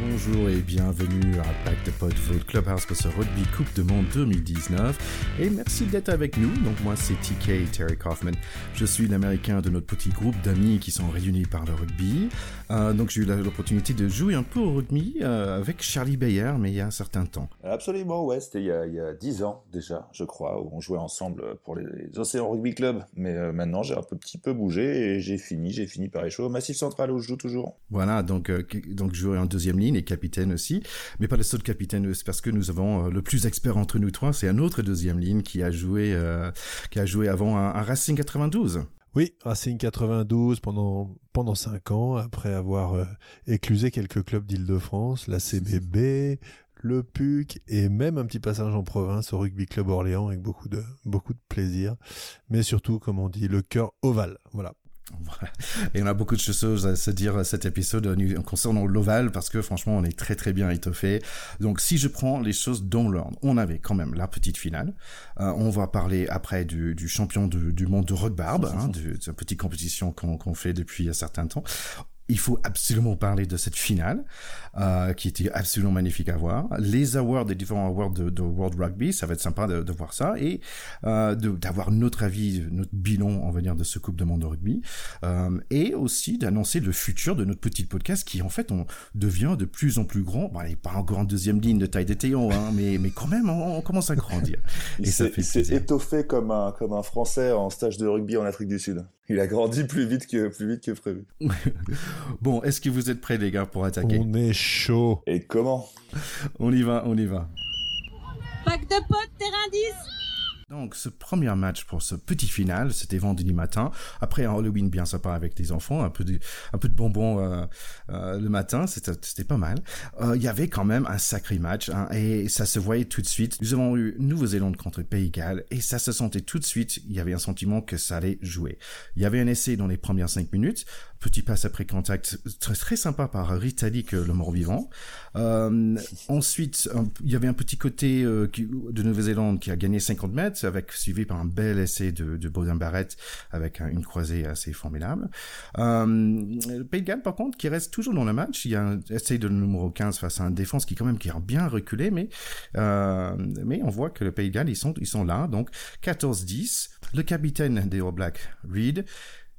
Bonjour et bienvenue à the Pod, votre clubhouse pour ce Rugby Coupe de Monde 2019. Et merci d'être avec nous. Donc moi c'est TK Terry Kaufman. Je suis l'américain de notre petit groupe d'amis qui sont réunis par le rugby. Euh, donc j'ai eu l'opportunité de jouer un peu au rugby euh, avec Charlie Bayer, mais il y a un certain temps. Absolument, ouais, c'était il y a dix ans déjà, je crois, où on jouait ensemble pour les Océans Rugby Club. Mais euh, maintenant j'ai un peu, petit peu bougé et j'ai fini, j'ai fini par échouer au Massif Central où je joue toujours. Voilà, donc, donc je jouais en deuxième ligne et capitaine aussi, mais pas le seul capitaine, parce que nous avons euh, le plus expert entre nous trois, c'est un autre deuxième ligne qui a joué, euh, qui a joué avant un, Racing 92. Oui, Racing 92 pendant pendant cinq ans, après avoir euh, éclusé quelques clubs d'Île-de-France, la CBB, le PUC et même un petit passage en province au Rugby Club Orléans avec beaucoup de beaucoup de plaisir, mais surtout comme on dit le cœur ovale. Voilà. Et on a beaucoup de choses à se dire à cet épisode concernant l'Oval parce que franchement on est très très bien étoffé. Donc si je prends les choses dans l'ordre, on avait quand même la petite finale. Euh, on va parler après du, du champion du monde de rugby, hein, de, de, petite compétition qu'on fait depuis un certain temps il faut absolument parler de cette finale euh, qui était absolument magnifique à voir. Les awards, les différents awards de, de World Rugby, ça va être sympa de, de voir ça et euh, d'avoir notre avis, notre bilan, on va dire, de ce Coupe de Monde de rugby euh, et aussi d'annoncer le futur de notre petit podcast qui en fait on devient de plus en plus grand. Bon, il n'est pas encore en deuxième ligne de taille de Théo, hein, mais mais quand même on, commence à grandir. et ça fait C'est étoffé comme un comme un Français en stage de rugby en Afrique du Sud. Il a grandi plus vite que plus vite que prévu. bon, est-ce que vous êtes prêts les gars pour attaquer? On est chaud. Et comment? On y va, on y va. Pack de potes, terrain 10 donc, ce premier match pour ce petit final, c'était vendredi matin. Après un Halloween bien sympa avec les enfants, un peu de, un peu de bonbons euh, euh, le matin, c'était pas mal. Euh, il y avait quand même un sacré match hein, et ça se voyait tout de suite. Nous avons eu Nouvelle-Zélande contre Pays Galles et ça se sentait tout de suite. Il y avait un sentiment que ça allait jouer. Il y avait un essai dans les premières cinq minutes, petit passe après contact très, très sympa par Ritalik, le mort-vivant. ensuite, il y avait un petit côté de Nouvelle-Zélande qui a gagné 50 mètres avec suivi par un bel essai de, de Baudin Barrett avec une croisée assez formidable. Euh, Pays de par contre, qui reste toujours dans le match. Il y a un essai de numéro 15 face à un défense qui quand même qui a bien reculé, mais euh, mais on voit que le Pays de ils sont ils sont là. Donc 14-10. Le capitaine des All Blacks, Reed,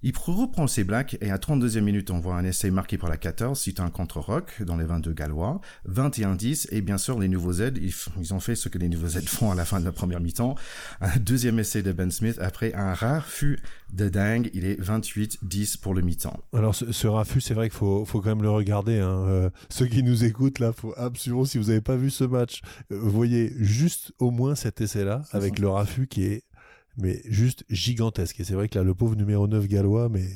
il reprend ses blacks et à 32e minute, on voit un essai marqué par la 14 suite à un contre-rock dans les 22 gallois. 21-10 et bien sûr les nouveaux Z, ils, ont fait ce que les nouveaux Z font à la fin de la première mi-temps. Un deuxième essai de Ben Smith après un raffut de dingue. Il est 28-10 pour le mi-temps. Alors ce, ce raffut, c'est vrai qu'il faut, faut quand même le regarder. Hein. Euh, ceux qui nous écoutent là, faut absolument, si vous n'avez pas vu ce match, euh, voyez juste au moins cet essai-là avec le raffut qui est mais juste gigantesque. Et c'est vrai que là, le pauvre numéro 9 gallois, mais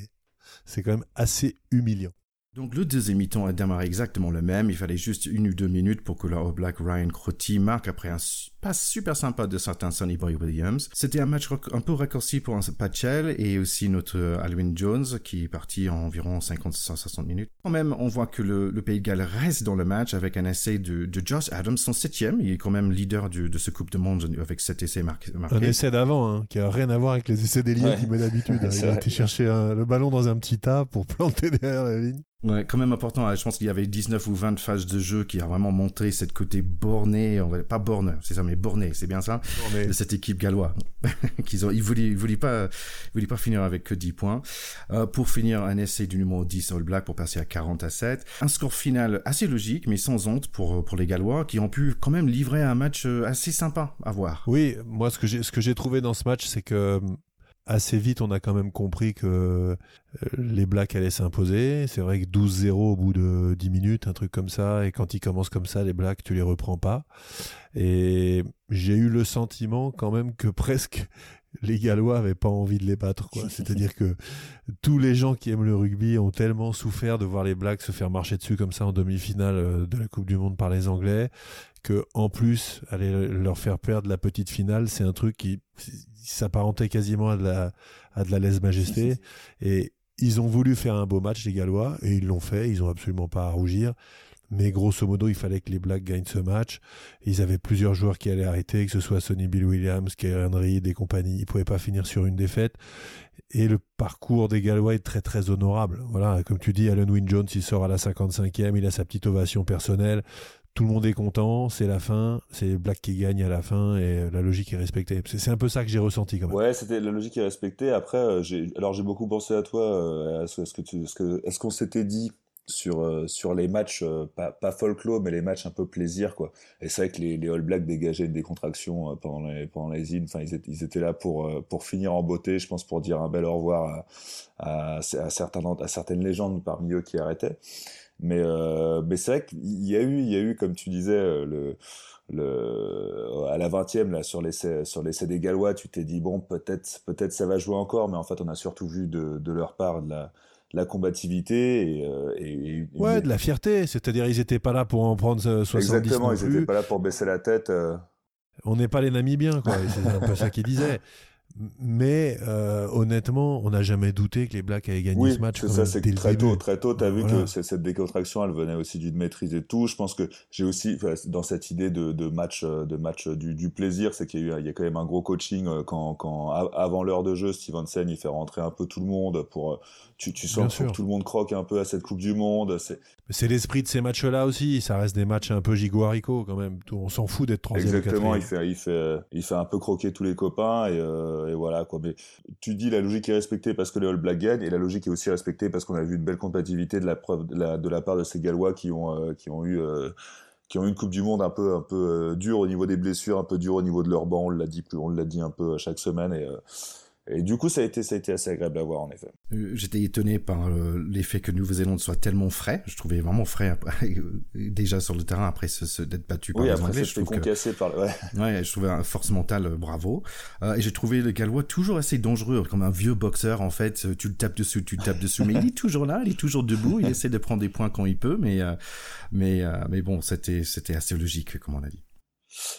c'est quand même assez humiliant. Donc le deuxième mi-temps a démarré exactement le même. Il fallait juste une ou deux minutes pour que le Black Ryan Crotty marque après un passe super sympa de certains Sonny Boy Williams. C'était un match un peu raccourci pour un Patchell et aussi notre euh, Alwyn Jones qui est parti en environ 50-60 minutes. Quand même, on voit que le, Pays de Galles reste dans le match avec un essai de, Josh Adams, son septième. Il est quand même leader de ce Coupe de Monde avec cet essai marqué. Un essai d'avant, hein, qui a rien à voir avec les essais des ouais. qu'il met d'habitude. Il a été chercher le ballon dans un petit tas pour planter derrière la ligne. Ouais, quand même important. Je pense qu'il y avait 19 ou 20 phases de jeu qui a vraiment montré cette côté borné, on va pas borné, c'est ça, mais borné, c'est bien ça, borné. de cette équipe galloise. qu'ils ont, ils voulaient, ils voulaient pas, ils voulaient pas finir avec que 10 points. Euh, pour finir, un essai du numéro 10 All Black pour passer à 40 à 7. Un score final assez logique, mais sans honte pour, pour les Gallois, qui ont pu quand même livrer un match euh, assez sympa à voir. Oui, moi, ce que j'ai, ce que j'ai trouvé dans ce match, c'est que assez vite, on a quand même compris que euh, les Blacks allaient s'imposer. C'est vrai que 12-0 au bout de 10 minutes, un truc comme ça, et quand ils commencent comme ça, les Blacks, tu les reprends pas. Et j'ai eu le sentiment quand même que presque les Gallois avaient pas envie de les battre, quoi. C'est-à-dire que tous les gens qui aiment le rugby ont tellement souffert de voir les Blacks se faire marcher dessus comme ça en demi-finale euh, de la Coupe du Monde par les Anglais, que en plus aller leur faire perdre la petite finale, c'est un truc qui s'apparentait quasiment à de la à de la lèse-majesté et ils ont voulu faire un beau match les Gallois et ils l'ont fait, ils ont absolument pas à rougir. Mais grosso modo, il fallait que les Blacks gagnent ce match. Ils avaient plusieurs joueurs qui allaient arrêter, que ce soit Sonny Bill Williams, Kieran Reid et compagnie. Ils pouvaient pas finir sur une défaite. Et le parcours des Gallois est très très honorable. Voilà, comme tu dis, Alan Wynne Jones, il sort à la 55e, il a sa petite ovation personnelle tout le monde est content, c'est la fin, c'est les Blacks qui gagnent à la fin et la logique est respectée. C'est un peu ça que j'ai ressenti quand même. Ouais, c'était la logique est respectée. Après, euh, j'ai alors j'ai beaucoup pensé à toi. Euh, est-ce que tu, est-ce qu'on s'était dit sur euh, sur les matchs pas, pas folklore mais les matchs un peu plaisir quoi. Et c'est vrai que les, les All Blacks dégageaient une décontraction pendant les pendant les îles enfin ils étaient, ils étaient là pour pour finir en beauté je pense pour dire un bel au revoir à, à, à certains à certaines légendes parmi eux qui arrêtaient. Mais, euh, mais c'est vrai qu'il y a eu, il y a eu, comme tu disais, euh, le, le, à la 20e, là, sur l'essai, sur l'essai des Gallois, tu t'es dit, bon, peut-être, peut-être ça va jouer encore, mais en fait, on a surtout vu de, de leur part de la, la combativité et, euh, et, ouais de la fierté. C'est-à-dire ils étaient pas là pour en prendre 70 exactement ils étaient pas là pour baisser la tête on n'est pas les Namibiens quoi. C'est un peu ça qu'ils disaient mais euh, honnêtement, on n'a jamais douté que les Blacks avaient gagné ce match. C'est ça, c'est très tôt, très tôt, tu as vu que cette décontraction, elle venait aussi d'une maîtrise et tout. Je pense que j'ai aussi, dans cette idée de, de match, euh, de match euh, du, du plaisir, c'est qu'il y a y quand même un gros coaching quand, quand avant l'heure de jeu, Stevenson il fait rentrer un peu tout le monde pour, tu, tu sens que tout le monde croque un peu à cette Coupe du Monde. C'est, c'est l'esprit de ces matchs-là aussi. Ça reste des matchs un peu gigo quand même. On s'en fout d'être troisième. Exactement. Il fait, il fait, il fait un peu croquer tous les copains et et voilà quoi. Mais tu dis la logique est respectée parce que les All Blacks gagnent et la logique est aussi respectée parce qu'on a vu une belle compatibilité de la preuve de la, part de ces Gallois qui ont euh, qui ont eu euh, qui ont une Coupe du Monde un peu un peu euh, dure au niveau des blessures, un peu dure au niveau de leur banc. On l'a dit on l'a dit un peu chaque semaine et du coup, ça a été, ça a été assez agréable à voir, en effet. Euh, j'étais étonné par euh, l'effet que Nouvelle-Zélande soit tellement frais. Je trouvais vraiment frais déjà sur le terrain après se, d'être battu par oui, les après Anglais. Je trouve que... par le... ouais. ouais, je trouvais un force mentale, euh, bravo. Euh, et j'ai trouvé le Gallois toujours assez dangereux, comme un vieux boxeur en fait. Tu le tapes dessus, tu le tapes dessus, mais il est toujours là, il est toujours debout. Il essaie de prendre des points quand il peut, mais mais mais bon, c'était c'était assez logique, comme on a dit.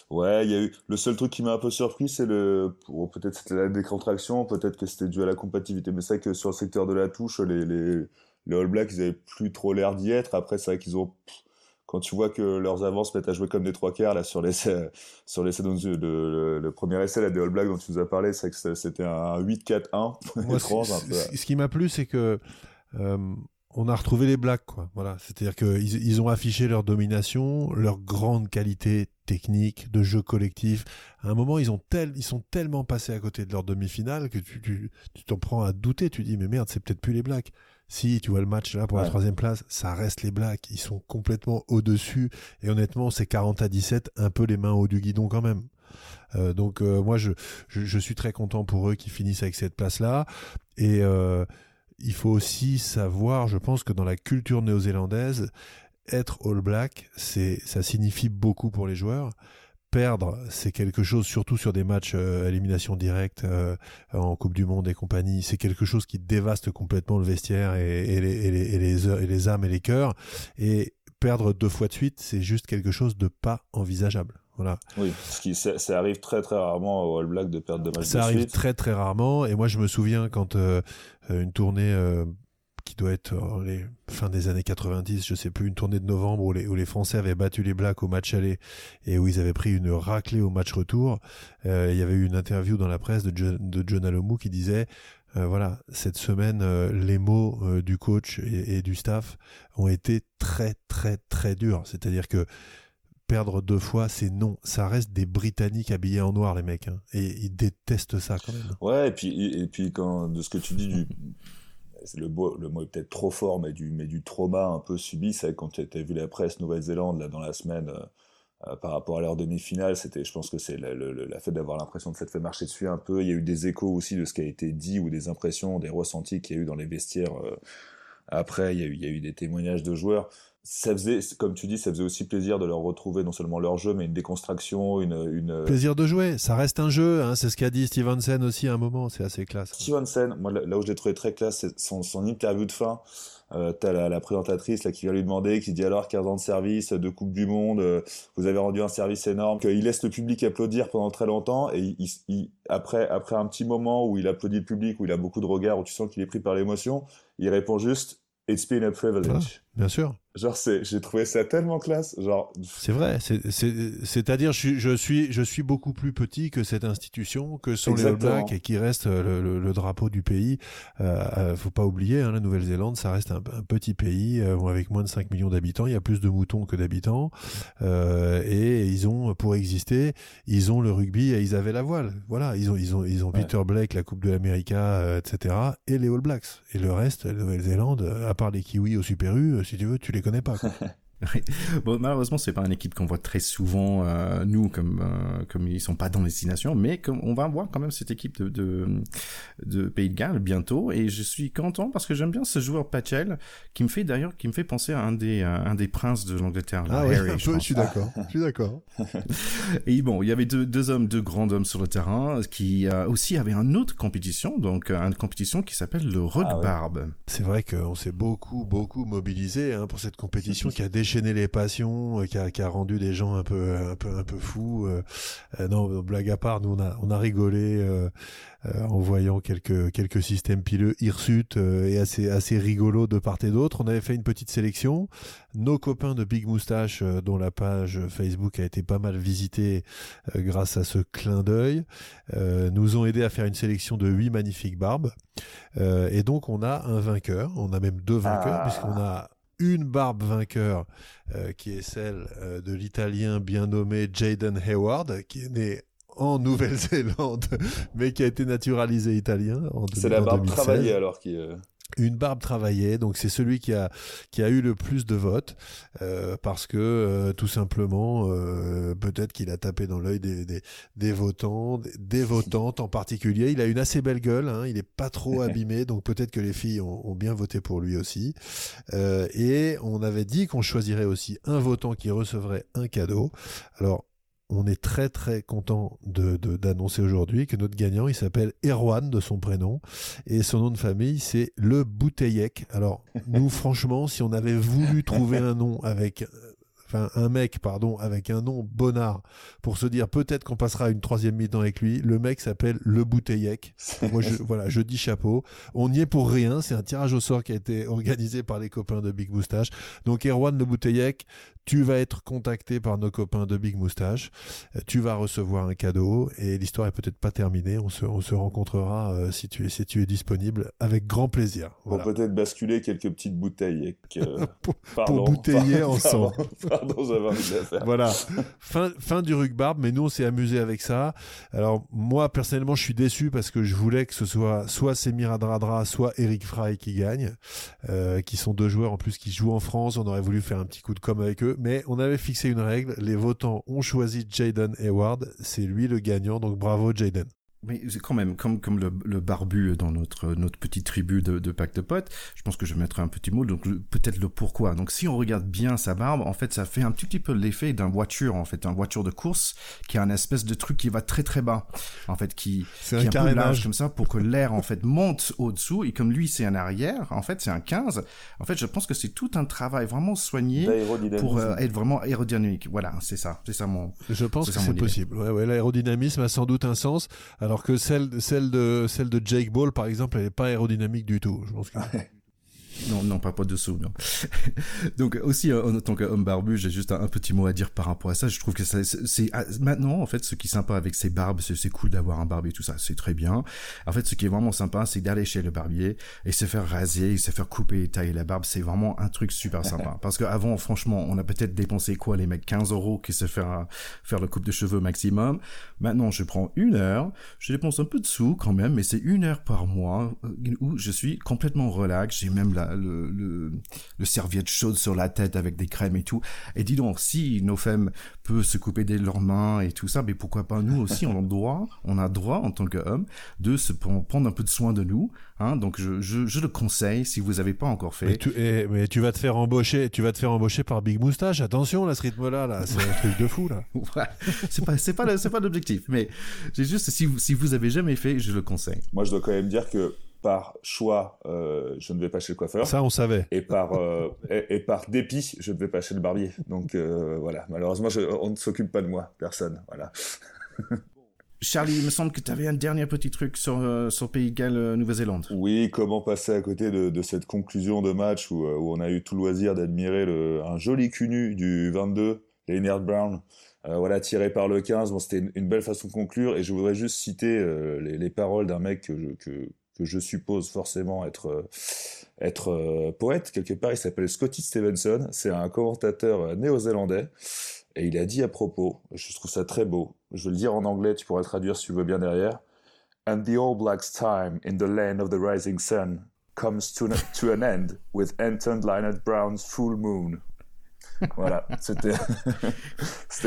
Ouais, il y a eu le seul truc qui m'a un peu surpris, c'est le peut-être c'était la décontraction, peut-être que c'était dû à la compatibilité, mais c'est vrai que sur le secteur de la touche, les les les All Blacks ils avaient plus trop l'air d'y être. Après, c'est vrai qu'ils ont quand tu vois que leurs avances mettent à jouer comme des trois quarts là sur l'essai sur l'essai le, le, le, premier essai là des All Blacks dont tu nous as parlé, c'est que c'était un 8-4-1 étrange un peu. Ce qui m'a plu, c'est que euh, on a retrouvé les Blacks, quoi. Voilà, c'est-à-dire qu'ils ils ont affiché leur domination, leur grande qualité technique, de jeu collectif. À un moment, ils ont tel, ils sont tellement passés à côté de leur demi-finale que tu, tu, t'en prends à douter. Tu dis, mais merde, c'est peut-être plus les Blacks. Si tu vois le match là pour la troisième place, ça reste les Blacks. Ils sont complètement au-dessus. Et honnêtement, c'est 40 à 17, un peu les mains au du guidon quand même. Euh, donc euh, moi, je, je, suis très content pour eux qui finissent avec cette place-là. Et euh, il faut aussi savoir, je pense que dans la culture néo-zélandaise, être All Black, c'est, ça signifie beaucoup pour les joueurs. Perdre, c'est quelque chose, surtout sur des matchs euh, élimination directe euh, en Coupe du Monde et compagnie, c'est quelque chose qui dévaste complètement le vestiaire et, les, et, et, les, et les âmes et les cœurs. Et perdre deux fois de suite, c'est juste quelque chose de pas envisageable. Voilà. Oui, ce qui, ça, ça, arrive très très rarement au All Black de perdre de matchs Ça arrive très très rarement. Et moi, je me souviens quand euh, une tournée euh, qui doit être euh, les fin des années 90, je sais plus, une tournée de novembre où les, où les Français avaient battu les Blacks au match aller et où ils avaient pris une raclée au match retour. Il y avait eu une interview dans la presse de John, de John Alomou qui disait euh, voilà, cette semaine, euh, les mots euh, du coach et, et, du staff ont été très très très durs. C'est-à-dire que perdre deux fois, c'est non. Ça reste des Britanniques habillés en noir, les mecs. Hein, et ils détestent ça quand même. Ouais, et puis, et puis quand, de ce que tu dis du. Le, mot est peut-être trop fort, mais du, trauma un peu subi, c'est quand tu as vu la presse Nouvelle-Zélande dans la semaine euh, par rapport à leur demi-finale, c'était, je pense que c'est la, fait d'avoir l'impression de s'être fait marcher dessus un peu. Il y a eu des échos aussi de ce qui a été dit ou des impressions, des ressentis qu'il y a eu dans les vestiaires. Euh, après, il y a eu des témoignages de joueurs ça faisait, comme tu dis, ça faisait aussi plaisir de leur retrouver non seulement leur jeu, mais une déconstruction, une, une... plaisir de jouer. Ça reste un jeu, hein, c'est ce qu'a dit Stevenson aussi à un moment. C'est assez classe. Stevenson, moi là où je l'ai trouvé très classe, c'est son, son interview de fin. Euh, t'as la, la, présentatrice là qui vient lui demander, qui dit alors 15 ans de service, de Coupe du Monde, euh, vous avez rendu un service énorme. qu'il laisse le public applaudir pendant très longtemps et il, il, après après un petit moment où il applaudit le public, où il a beaucoup de regards, où tu sens qu'il est pris par l'émotion, il répond juste It's been a privilege. Ah, bien sûr. Genre, j'ai trouvé ça tellement classe. Genre. C'est vrai. C'est-à-dire, je, je, suis, je suis beaucoup plus petit que cette institution, que sont les All Blacks et qui reste le, le, drapeau du pays. Euh, euh, faut pas oublier, hein, la Nouvelle-Zélande, ça reste un, petit pays euh, avec moins de 5 millions d'habitants. Il y a plus de moutons que d'habitants. Euh, et ils ont, pour exister, ils ont le rugby et ils avaient la voile. Voilà. Ils ont, ils ont, ils ont Peter Blake, la Coupe de l'Amérique, euh, etc. Et les All Blacks. Et le reste, la Nouvelle-Zélande, à part les Kiwis au Super U, si tu veux, tu les connais pas. bon, malheureusement, c'est pas une équipe qu'on voit très souvent, euh, nous, comme euh, comme ils sont pas dans les destinations, mais comme on va voir quand même cette équipe de, de, de Pays de Galles bientôt, et je suis content parce que j'aime bien ce joueur Patchell, qui me fait d'ailleurs, qui me fait penser à un des un des princes de l'Angleterre. Ah Harry, je, je, suis d'accord, je suis d'accord. et bon, il y avait deux, deux hommes, deux grands hommes sur le terrain, qui euh, aussi avaient une autre compétition, donc une compétition qui s'appelle le Rugbarb. Ah C'est vrai qu'on s'est beaucoup beaucoup mobilisé hein, pour cette compétition qui a déjà déchaîner les passions, euh, qui, a, qui, a, rendu des gens un peu, un peu, un peu fous. Euh, euh, non, blague à part, nous on a, on a rigolé en voyant quelques, quelques systèmes pileux hirsutes et assez, assez rigolos de part et d'autre. On avait fait une petite sélection. Nos copains de Big Moustache, dont la page Facebook a été pas mal visitée grâce à ce clin d'œil, nous ont aidé à faire une sélection de huit magnifiques barbes. et donc on a un vainqueur, on a même deux vainqueurs, ah. puisqu'on a une barbe vainqueur euh, qui est celle euh, de l'italien bien nommé Jaden Hayward qui est né en Nouvelle-Zélande mais qui a été naturalisé italien en C'est la barbe travaillée alors qui euh, une barbe travaillée, donc c'est celui qui a qui a eu le plus de votes euh, parce que euh, tout simplement euh, peut-être qu'il a tapé dans l'œil des, des, des, votants, des, votantes en particulier. Il a une assez belle gueule, hein, il est pas trop abîmé, donc peut-être que les filles ont, ont, bien voté pour lui aussi. et on avait dit qu'on choisirait aussi un votant qui recevrait un cadeau. Alors on est très très content de, d'annoncer aujourd'hui que notre gagnant, il s'appelle Erwan de son prénom et son nom de famille c'est Le Bouteillec. Alors nous franchement, si on avait voulu trouver un nom avec enfin un mec, pardon, avec un nom bonnard, pour se dire peut-être qu'on passera une troisième mi-temps avec lui. Le mec s'appelle Le Bouteillec. Moi, je, voilà, je dis chapeau. On n'y est pour rien. C'est un tirage au sort qui a été organisé par les copains de Big Moustache. Donc, Erwan Le Bouteillec, tu vas être contacté par nos copains de Big Moustache, euh, tu vas recevoir un cadeau et l'histoire est peut-être pas terminée. On se, on se rencontrera euh, si tu es si tu es disponible avec grand plaisir. Voilà. Pour peut-être basculer quelques petites bouteilles. Euh, pour, bouteiller ensemble. Pardon, j'avais envie de la faire. Voilà. fin fin du rugbarb, mais nous on s'est amusé avec ça. Alors moi personnellement je suis déçu parce que je voulais que ce soit soit Semir Adradra, soit Eric Fry qui gagne, euh, qui sont deux joueurs en plus qui jouent en France. On aurait voulu faire un petit coup de com avec eux mais on avait fixé une règle, les votants ont choisi Jaden Hayward, c'est lui le gagnant, donc bravo Jaden. Mais quand même, comme, comme le, le, barbu dans notre, notre petite tribu de, de Pacte de Potes, je pense que je mettrai un petit mot, donc peut-être le pourquoi. Donc si on regarde bien sa barbe, en fait, ça fait un petit, petit peu l'effet d'un voiture, en fait, un voiture de course, qui a un espèce de truc qui va très très bas, en fait, qui, qui est un, peu large comme ça pour que l'air, en fait, monte au-dessous, et comme lui, c'est un arrière, en fait, c'est un 15, en fait, je pense que c'est tout un travail vraiment soigné pour euh, être vraiment aérodynamique. Voilà, c'est ça, c'est ça mon... Je pense que c'est possible. Ouais, ouais, l'aérodynamisme a sans doute un sens. Alors alors que celle, celle, de, celle de Jake Ball, par exemple, elle n'est pas aérodynamique du tout. Je pense que... Non, non, pas, pas dessous, non. Donc aussi, euh, en tant qu'homme barbu, j'ai juste un, petit mot à dire par rapport à ça. Je trouve que c'est ah, maintenant, en fait, ce qui est sympa avec ces barbes, c'est cool d'avoir un barbier, tout ça, c'est très bien. En fait, ce qui est vraiment sympa, c'est d'aller chez le barbier et se faire raser, se faire couper et tailler la barbe. C'est vraiment un truc super sympa. Parce qu'avant, franchement, on a peut-être dépensé quoi, les mecs, 15 euros qui se faire faire le coupe de cheveux maximum. Maintenant, je prends une heure, je dépense un peu de sous quand même, mais c'est une heure par mois euh, où je suis complètement relax. J'ai même la le, le, le, serviette chaude sur la tête avec des crèmes et tout. Et dis donc, si nos femmes peuvent se couper des leurs mains et tout ça, mais pourquoi pas nous aussi, on a droit, on a droit en tant qu'homme de se prendre un peu de soin de nous. Hein, donc je, je, je, le conseille si vous avez pas encore fait. Mais tu, et, mais tu vas te faire embaucher, tu vas te faire embaucher par Big Moustache. Attention là, ce rythme-là, là, c'est un truc de fou là. ouais, c'est pas, c'est pas, c'est pas l'objectif. Mais j'ai juste si vous, si vous avez jamais fait, je le conseille. Moi, je dois quand même dire que par choix, euh, je ne vais pas chez le coiffeur. Ça, on savait. Et par, euh, et, par dépit, je ne vais pas chez le barbier. Donc euh, voilà, malheureusement, on ne s'occupe pas de moi, personne. Voilà. Charlie, il me semble que tu avais un dernier petit truc sur, euh, sur Pays de Galles, euh, Nouvelle-Zélande. Oui, comment passer à côté de, de cette conclusion de match où, où, on a eu tout le loisir d'admirer un joli cul nu du 22, Leonard Brown, euh, voilà, tiré par le 15. Bon, c'était une, une, belle façon de conclure. Et je voudrais juste citer euh, les, les, paroles d'un mec que je, que, que je suppose forcément être, euh, euh, poète quelque part. Il s'appelle Scotty Stevenson. C'est un commentateur euh, néo-zélandais. Et il a dit à propos, je trouve ça très beau, je vais le dire en anglais, tu pourras le traduire si tu veux bien derrière. And the All Blacks' time in the land of the rising sun comes to, to an end with Anton Lynott Brown's full moon voilà, c'était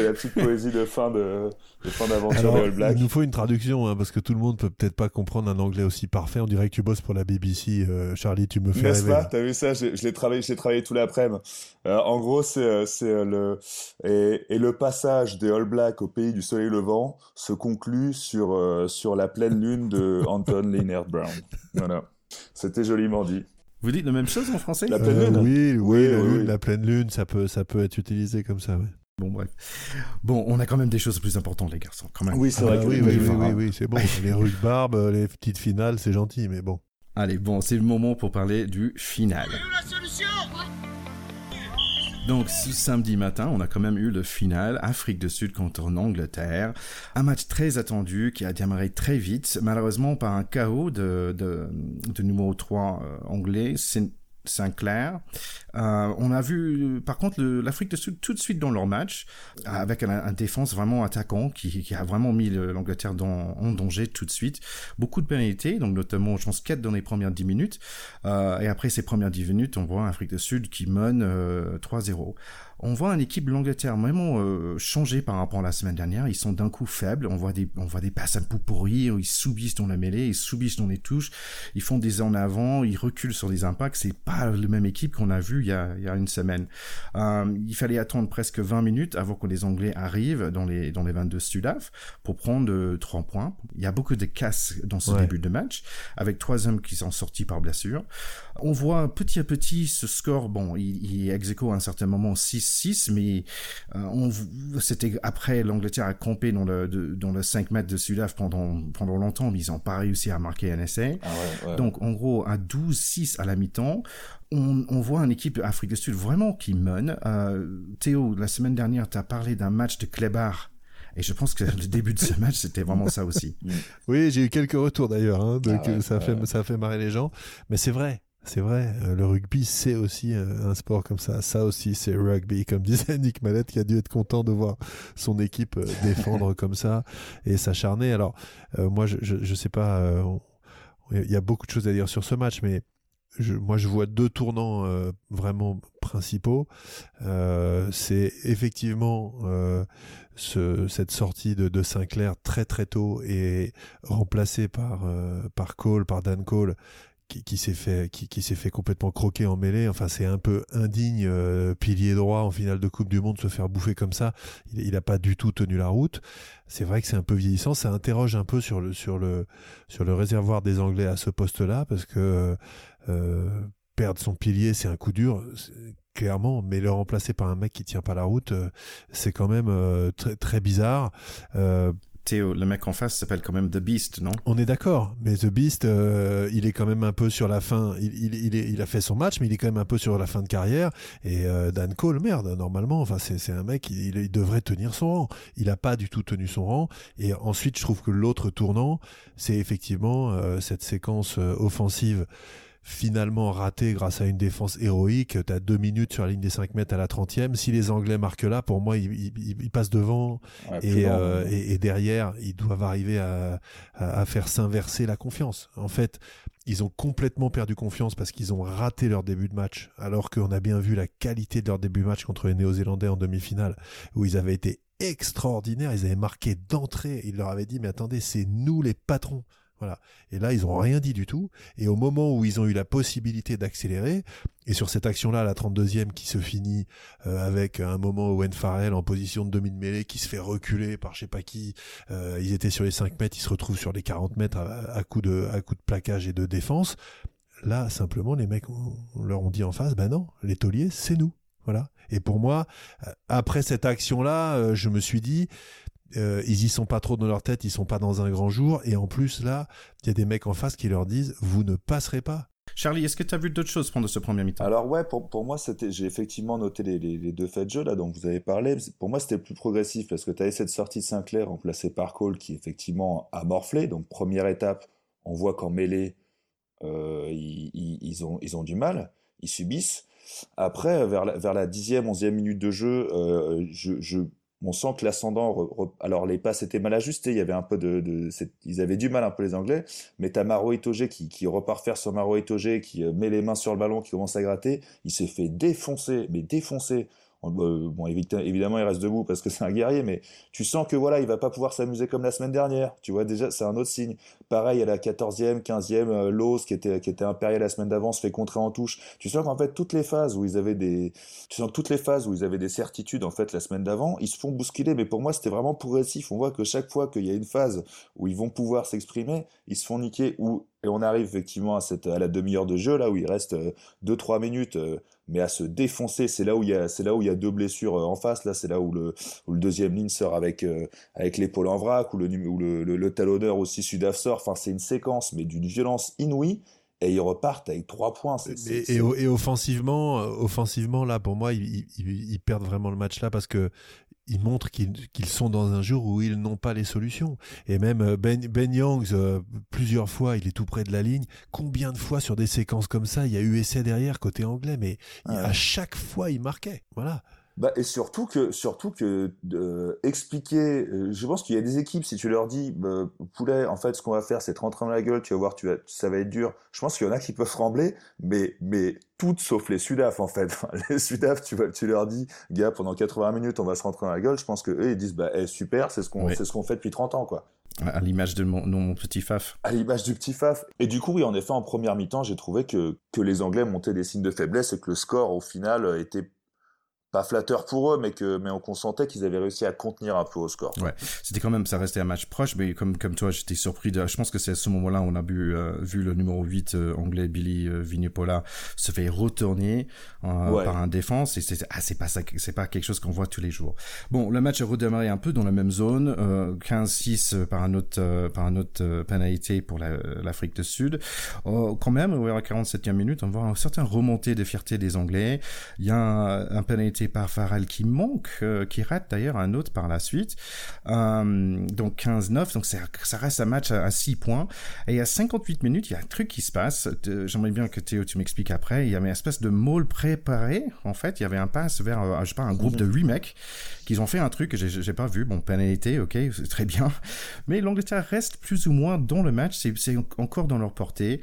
la petite poésie de fin de, de fin d'aventure de All Black. Il nous faut une traduction hein, parce que tout le monde peut peut-être pas comprendre un anglais aussi parfait. On dirait que tu bosses pour la BBC, euh, Charlie. Tu me fais N'est-ce rêver. pas T'as vu ça? Je, je l'ai travaillé, travaillé tout l'après-midi. Euh, en gros, c'est c'est le et, et, le passage des All Blacks au pays du soleil levant se conclut sur euh, sur la pleine lune de Anton Leonard Brown. Voilà, c'était joliment dit. Vous dites la même chose en français? La pleine lune euh, Oui, oui, oui, la, oui, lune, oui. la pleine lune, ça peut, ça peut être utilisé comme ça. Ouais. Bon, bref. Bon, on a quand même des choses plus importantes, les garçons, quand même. Oui, c'est Ah vrai bah que oui, oui, oui, oui, c'est bon. les rugby les petites finales, c'est gentil, mais bon. Allez, bon, c'est le moment pour parler du final. Donc, ce samedi matin, on a quand même eu le final, Afrique du Sud contre Angleterre. Un match très attendu qui a démarré très vite, malheureusement par un chaos de, de, de numéro 3 euh, anglais, Sinclair. Euh, on a vu, par contre, l'Afrique du Sud tout de suite dans leur match, avec un, défense vraiment attaquant qui, a vraiment mis l'Angleterre en danger tout de suite. Beaucoup de pénalités, donc notamment, je pense, 4 dans les premières 10 minutes. Euh, et après ces premières 10 minutes, on voit l'Afrique du Sud qui mène euh, 3-0 on voit une équipe de l'Angleterre vraiment euh, changer par rapport à la semaine dernière. Ils sont d'un coup faibles. On voit des, on voit des passes un peu pourries. Ils subissent dans la mêlée, ils subissent dans les touches. Ils font des en avant, ils reculent sur des impacts. C'est pas la même équipe qu'on a vu il y a, il y a une semaine. Euh, il fallait attendre presque 20 minutes avant que les Anglais arrivent dans les, dans les 22 Sudaf pour prendre euh, 3 points. Il y a beaucoup de casse dans ce ouais. début de match, avec trois hommes qui sont sortis par blessure. On voit petit à petit ce score, bon, il, il ex à un certain moment 6 6, mais euh, on, c'était après l'Angleterre a campé dans le, de, dans le 5 mètres de Sudaf pendant, pendant longtemps, mais ils n'ont pas réussi à marquer un essai. Ah ouais, ouais. Donc, en gros, à 12-6 à la mi-temps, on, on, voit une équipe d'Afrique du Sud vraiment qui mène. Euh, Théo, la semaine dernière, tu as parlé d'un match de Klebar. Et je pense que le début de ce match, c'était vraiment ça aussi. oui, j'ai eu quelques retours d'ailleurs, hein, donc ah ouais, ça, fait, ça fait marrer les gens. Mais c'est vrai, c'est vrai, euh, le rugby, c'est aussi un sport comme ça. Ça aussi, c'est rugby, comme disait Nick Mallette, qui a dû être content de voir son équipe euh, défendre comme ça et s'acharner. Alors, euh, moi, je, je, je, sais pas, il y a beaucoup de choses à dire sur ce match, mais je, moi, je vois deux tournants euh, vraiment principaux. Euh, c'est effectivement euh, ce, cette sortie de, de, Sinclair très très tôt et remplacée par par Cole, par Dan Cole, qui, s'est fait qui, qui s'est fait complètement croquer en mêlée. Enfin, c'est un peu indigne euh, pilier droit en finale de Coupe du Monde se faire bouffer comme ça. Il, il a pas du tout tenu la route. C'est vrai que c'est un peu vieillissant. Ça interroge un peu sur le sur le sur le réservoir des Anglais à ce poste-là parce que euh, perdre son pilier, c'est un coup dur clairement, mais le remplacer par un mec qui tient pas la route, euh, c'est quand même très très bizarre. Le mec en face s'appelle quand même The Beast, non? On est d'accord, mais The Beast, euh, il est quand même un peu sur la fin. Il, a fait son match, mais il est quand même un peu sur la fin de carrière. Et euh, Dan Cole, merde, normalement, enfin c'est un mec, il, devrait tenir son rang. Il a pas du tout tenu son rang. Et ensuite, je trouve que l'autre tournant, c'est effectivement euh, cette séquence offensive finalement raté grâce à une défense héroïque. Tu as deux minutes sur la ligne des 5 mètres à la 30e. Si les Anglais marquent là, pour moi, ils, ils, ils passent devant ouais, et, bon, euh, et, et, derrière, ils doivent arriver à, à, à faire s'inverser la confiance. En fait, ils ont complètement perdu confiance parce qu'ils ont raté leur début de match, alors qu'on a bien vu la qualité de leur début de match contre les Néo-Zélandais en demi-finale, où ils avaient été extraordinaires, ils avaient marqué d'entrée, ils leur avaient dit, mais attendez, c'est nous les patrons. Voilà. Et là, ils ont rien dit du tout. Et au moment où ils ont eu la possibilité d'accélérer, et sur cette action-là, la 32e qui se finit euh, avec un moment où Owen Farrell en position de demi de mêlée qui se fait reculer par je sais pas qui, euh, ils étaient sur les 5 mètres, ils se retrouvent sur les 40 mètres à, à coup de à coup de plaquage et de défense. Là, simplement, les mecs on, on leur ont dit en face, ben non, les tauliers, c'est nous. Voilà. Et pour moi, après cette action-là, euh, je me suis dit, euh, ils y sont pas trop dans leur tête, ils sont pas dans un grand jour. Et en plus, là, il y a des mecs en face qui leur disent Vous ne passerez pas. Charlie, est-ce que tu as vu d'autres choses pendant ce premier mi-temps? Alors ouais, pour, pour moi, c'était, j'ai effectivement noté les, les, les, deux faits de jeu là dont vous avez parlé. Pour moi, c'était le plus progressif parce que tu avais cette sortie de Sinclair remplacée par Cole qui effectivement a morflé. Donc première étape, on voit qu'en mêlée, euh, ils, ils, ils, ont, ils ont du mal, ils subissent. Après, vers la, vers la dixième, onzième minute de jeu, euh, je, je on sent que l'ascendant, alors les passes étaient mal ajustées, il y avait un peu de, ils avaient du mal un peu les Anglais, mais t'as Maro Itoge qui, repart faire sur Maro Itoge, qui euh, met les mains sur le ballon, qui commence à gratter, il s'est fait défoncer, mais défoncer bon, évidemment, il reste debout parce que c'est un guerrier, mais tu sens que voilà, il va pas pouvoir s'amuser comme la semaine dernière. Tu vois, déjà, c'est un autre signe. Pareil, à la 14e, 15e, euh, Lowe's, qui était, qui était impérial la semaine d'avant, se fait contrer en touche. Tu sens qu'en fait, toutes les phases où ils avaient des, tu sens toutes les phases où ils avaient des certitudes, en fait, la semaine d'avant, ils se font bousculer. Mais pour moi, c'était vraiment progressif. On voit que chaque fois qu'il y a une phase où ils vont pouvoir s'exprimer, ils se font niquer et on arrive effectivement à cette, à la demi-heure de jeu, là, où il reste 2-3 euh, minutes, euh, mais à se défoncer. C'est là où il y a, c'est là où il y a deux blessures euh, en face. Là, c'est là où le, où le deuxième ligne sort avec, euh, avec l'épaule en vrac, ou le, ou le, le, le talonneur aussi Sudaf sort. Enfin, c'est une séquence, mais d'une violence inouïe. Et ils repartent avec trois points. Et, et, et, offensivement, euh, offensivement, là, pour moi, ils, ils, ils, perdent vraiment le match là parce que ils montrent qu'ils sont dans un jour où ils n'ont pas les solutions. Et même euh, Ben, ben Youngs, euh, plusieurs fois, il est tout près de la ligne. Combien de fois sur des séquences comme ça, il y a eu essai derrière côté anglais, mais ouais. à chaque fois, il marquait. Voilà. Bah, et surtout que, surtout que euh, expliquer, euh, je pense qu'il y a des équipes, si tu leur dis, bah, poulet, en fait, ce qu'on va faire, c'est te rentrer dans la gueule, tu vas voir, tu vas, ça va être dur. Je pense qu'il y en a qui peuvent trembler, mais, mais toutes sauf les Sudaf, en fait. les Sudaf, tu, vas, tu leur dis, gars, pendant 80 minutes, on va se rentrer dans la gueule. Je pense que eux, ils disent, bah, hey, super, c'est ce qu'on, oui. c'est ce qu'on fait depuis 30 ans, quoi. À l'image de mon, mon, petit Faf. À l'image du petit Faf. Et du coup, oui, en effet, en première mi-temps, j'ai trouvé que, que les Anglais montaient des signes de faiblesse et que le score, au final, était pas flatteur pour eux, mais que mais on consentait qu'ils avaient réussi à contenir un peu au score. Ouais, c'était quand même ça restait un match proche, mais comme comme toi, j'étais surpris de. Je pense que c'est à ce moment-là on a vu euh, vu le numéro 8 euh, anglais Billy euh, Vignepola se fait retourner euh, ouais. par un défense et c'est ah c'est pas ça c'est pas quelque chose qu'on voit tous les jours. Bon, le match a redémarré un peu dans la même zone, 15-6 par un autre par un autre pénalité pour l'Afrique la, du Sud. quand même, à la 47e minute, on voit un certain remontée de fierté des Anglais. Il y a un, un par Farrell qui manque, euh, qui rate d'ailleurs un autre par la suite. Euh, donc 15-9, donc ça reste un match à, à 6 points. Et à 58 minutes, il y a un truc qui se passe. J'aimerais bien que Théo, tu m'expliques après. Il y avait une espèce de maul préparé. En fait, il y avait un pass vers, euh, je sais pas, un groupe de 8 mecs qu'ils ont fait un truc que j'ai pas vu. Bon, pénalité, ok, c'est très bien. Mais l'Angleterre reste plus ou moins dans le match. C'est encore dans leur portée.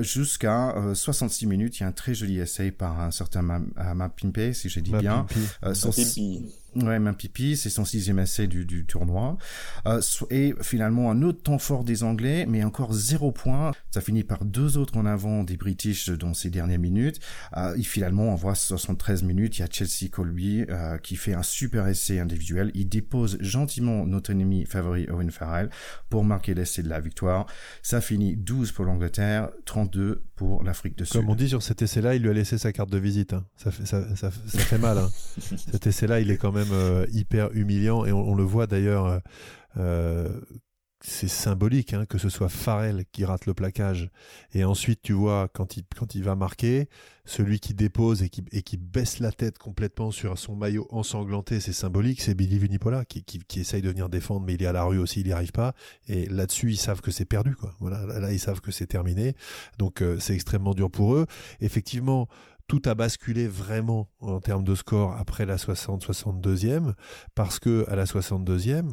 Jusqu'à euh, 66 minutes, il y a un très joli essai par un certain Mapimpe, si j'ai dit bien bien. Euh, son, Ouais, même pipi, c'est son sixième essai du, du tournoi. Euh, et finalement, un autre temps fort des Anglais, mais encore zéro point. Ça finit par deux autres en avant des British dans ces dernières minutes. Euh, et finalement, on voit 73 minutes, il y a Chelsea Colby euh, qui fait un super essai individuel. Il dépose gentiment notre ennemi favori Owen Farrell pour marquer l'essai de la victoire. Ça finit 12 pour l'Angleterre, 32 pour l'Afrique du Sud. Comme on dit sur cet essai-là, il lui a laissé sa carte de visite. Hein. Ça, fait, ça, ça, ça fait mal. Hein. cet essai-là, il est quand même euh, hyper humiliant et on, on le voit d'ailleurs. Euh, euh, c'est symbolique hein, que ce soit Farrell qui rate le plaquage et ensuite tu vois quand il quand il va marquer celui qui dépose et qui et qui baisse la tête complètement sur son maillot ensanglanté c'est symbolique c'est Billy Vunipola qui, qui essaye de venir défendre mais il est à la rue aussi il n'y arrive pas. Et là-dessus ils savent que c'est perdu quoi. Voilà là ils savent que c'est terminé. Donc euh, c'est extrêmement dur pour eux. Effectivement tout a basculé vraiment en termes de score après la 60-62e, parce que à la 62e,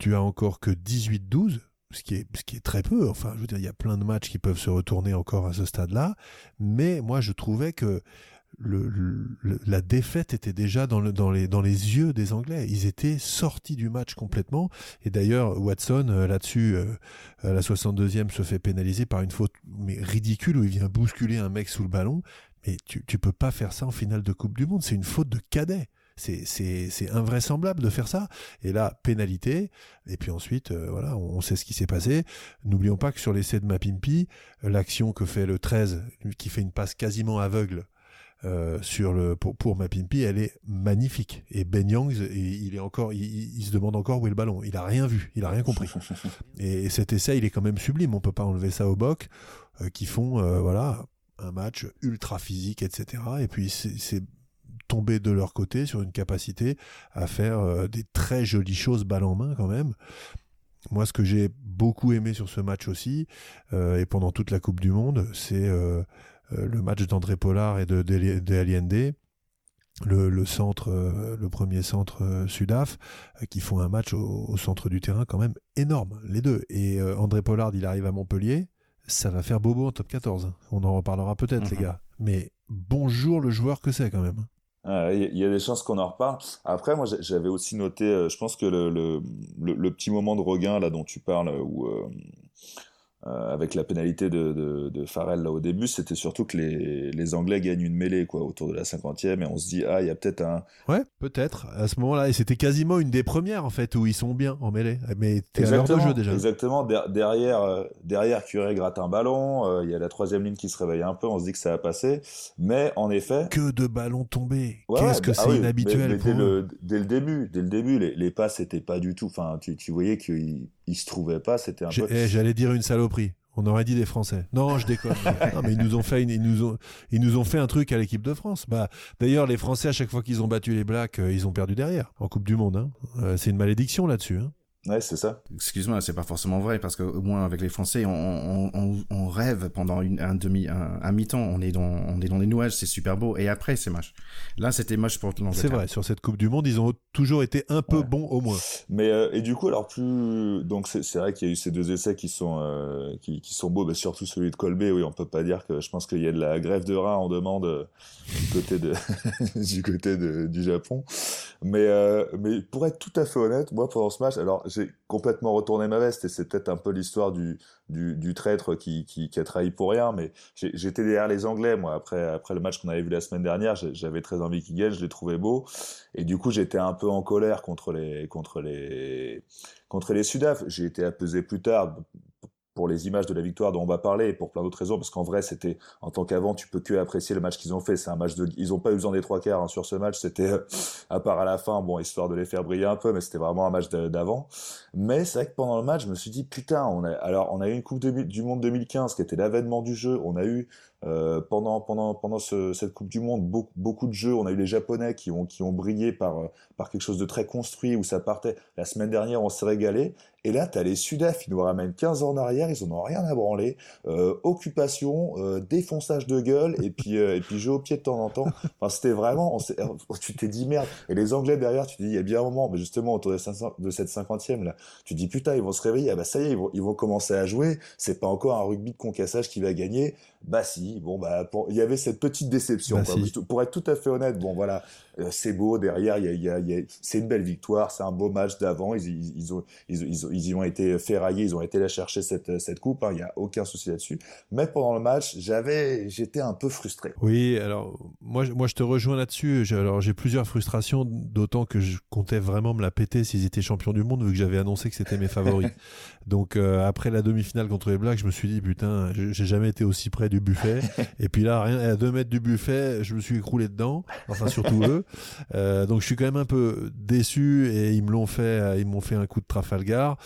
tu as encore que 18-12, ce qui est très peu. Enfin, je veux dire, il y a plein de matchs qui peuvent se retourner encore à ce stade-là, mais moi je trouvais que la défaite était déjà dans, le, dans, les, yeux des Anglais. Ils étaient sortis du match complètement. Et d'ailleurs, Watson, euh, là-dessus, euh, à la 62e, se fait pénaliser par une faute ridicule où il vient bousculer un mec sous le ballon. Mais tu, tu peux pas faire ça en finale de Coupe du Monde. C'est une faute de cadet. C'est, invraisemblable de faire ça. Et là, pénalité. Et puis ensuite, euh, voilà, on, on, sait ce qui s'est passé. N'oublions pas que sur l'essai de Mapimpi, l'action que fait le 13, qui fait une passe quasiment aveugle sur le pour, pour Mapimpi, elle est magnifique. Et Ben Youngs, il est encore, il, se demande encore où est le ballon. Il a rien vu, il a rien compris. et cet essai, il est quand même sublime. On peut pas enlever ça au boc, qui font voilà un match ultra physique, etc. Et puis c'est tomber de leur côté sur une capacité à faire des très jolies choses balle en main quand même. Moi, ce que j'ai beaucoup aimé sur ce match aussi, euh, et pendant toute la Coupe du Monde, c'est euh, euh, le match d'André Pollard et de, de, le, centre, le premier centre Sudaf, qui font un match au, centre du terrain quand même énorme, les deux. Et André Pollard, il arrive à Montpellier, ça va faire bobo en top 14. On en reparlera peut-être, les mhm. gars. Mais bonjour le joueur que c'est quand même. Il y a des chances qu'on en reparle. Après, moi, j'avais aussi noté, euh, je pense que le, petit moment de regain là dont tu parles, où euh, avec la pénalité de, de, de Farrell là au début, c'était surtout que les, les Anglais gagnent une mêlée quoi autour de la cinquantième et on se dit ah il y a peut-être un ouais peut-être à ce moment-là et c'était quasiment une des premières en fait où ils sont bien en mêlée. Mais t'es à l'heure de jeu déjà. exactement. Derrière euh, derrière Curé gratte un ballon euh, il y a la troisième ligne qui se réveille un peu on se dit que ça va passer. Mais en effet que de ballons tombés. Qu'est-ce que ah c'est inhabituel dès, le, dès le début dès le début les, les passes étaient pas du tout enfin tu, tu voyais qu'ils il se trouvait pas, c'était un peu. Eh, j'allais dire une saloperie. On aurait dit des Français. Non, je déconne. non, mais ils nous ont fait, ils nous ont, ils nous ont fait un truc à l'équipe de France. Bah, d'ailleurs, les Français, à chaque fois qu'ils ont battu les Blacks, euh, ils ont perdu derrière en Coupe du Monde. Hein. Euh, c'est une malédiction là-dessus. Hein. Ouais, c'est ça. Excuse-moi, c'est pas forcément vrai parce qu'au moins avec les Français, on, on, on rêve pendant une, un demi, un, mi-temps. On est dans, on est dans les nuages, c'est super beau. Et après, c'est moche. Là, c'était moche pour l'Angleterre. C'est vrai. Sur cette Coupe du Monde, ils ont toujours été un peu bons au moins. Mais euh, et du coup, alors plus, donc c'est vrai qu'il y a eu ces deux essais qui sont, euh, qui, qui, sont beaux, mais surtout celui de Colbé. Oui, on peut pas dire que je pense qu'il y a de la grève de rein en demande euh, du côté de, du côté de, du Japon. Mais, mais pour être tout à fait honnête, moi pendant ce match, alors j'ai complètement retourné ma veste et c'est peut-être un peu l'histoire du, du, traître qui, qui, qui, a trahi pour rien, mais j'étais derrière les Anglais, moi, après, après le match qu'on avait vu la semaine dernière, j'avais très envie qu'ils gagnent, je les trouvais beaux, et du coup j'étais un peu en colère contre les, contre les, contre les Sudaf. J'ai été apaisé plus tard, pour les images de la victoire dont on va parler et pour plein d'autres raisons parce qu'en vrai c'était en tant qu'avant tu peux que apprécier le match qu'ils ont fait. C'est un match de ils ont pas eu besoin des trois quarts hein, sur ce match. C'était à part à la fin bon histoire de les faire briller un peu mais c'était vraiment un match d'avant. Mais c'est vrai que pendant le match je me suis dit putain on a alors on a eu une coupe du monde 2015 qui était l'avènement du jeu. On a eu euh, pendant pendant pendant ce, cette Coupe du Monde, beaucoup, beaucoup de jeux. On a eu les Japonais qui ont qui ont brillé par par quelque chose de très construit où ça partait. La semaine dernière, on s'est régalé. Et là, t'as les Sudaf, ils nous ramènent 15 ans en arrière, ils en ont rien à branler. Euh, occupation, euh, défonçage de gueule, et puis euh, et puis jeu au pied de temps en temps. Enfin, c'était vraiment, on tu t'es dit merde. Et les Anglais derrière, tu te dis, il y a bien un moment, mais justement autour de, cette cinquantième là, tu te dis putain, ils vont se réveiller. Ah bah ça y est, ils vont, ils vont commencer à jouer. C'est pas encore un rugby de concassage qui va gagner. Bah si, bon bah il y avait cette petite déception. Bah, Pour être tout à fait honnête, bon voilà, c'est beau derrière, il y a, y a, c'est une belle victoire, c'est un beau match d'avant. Ils, ils, ils, ont, ils, y ont été ferraillés, ils ont été là chercher cette, cette coupe. Hein, il n'y a aucun souci là-dessus. Mais pendant le match, j'avais, j'étais un peu frustré. Oui, alors moi, moi je te rejoins là-dessus. Alors j'ai plusieurs frustrations, d'autant que je comptais vraiment me la péter s'ils étaient champions du monde, vu que j'avais annoncé que c'était mes favoris. Donc euh, après la demi-finale contre les Blacks, je me suis dit putain, j'ai jamais été aussi près du buffet. Et puis là, rien, à deux mètres du buffet, je me suis écroulé dedans. Enfin, surtout eux. Euh, donc, je suis quand même un peu déçu et ils me fait, ils m'ont fait un coup de Trafalgar.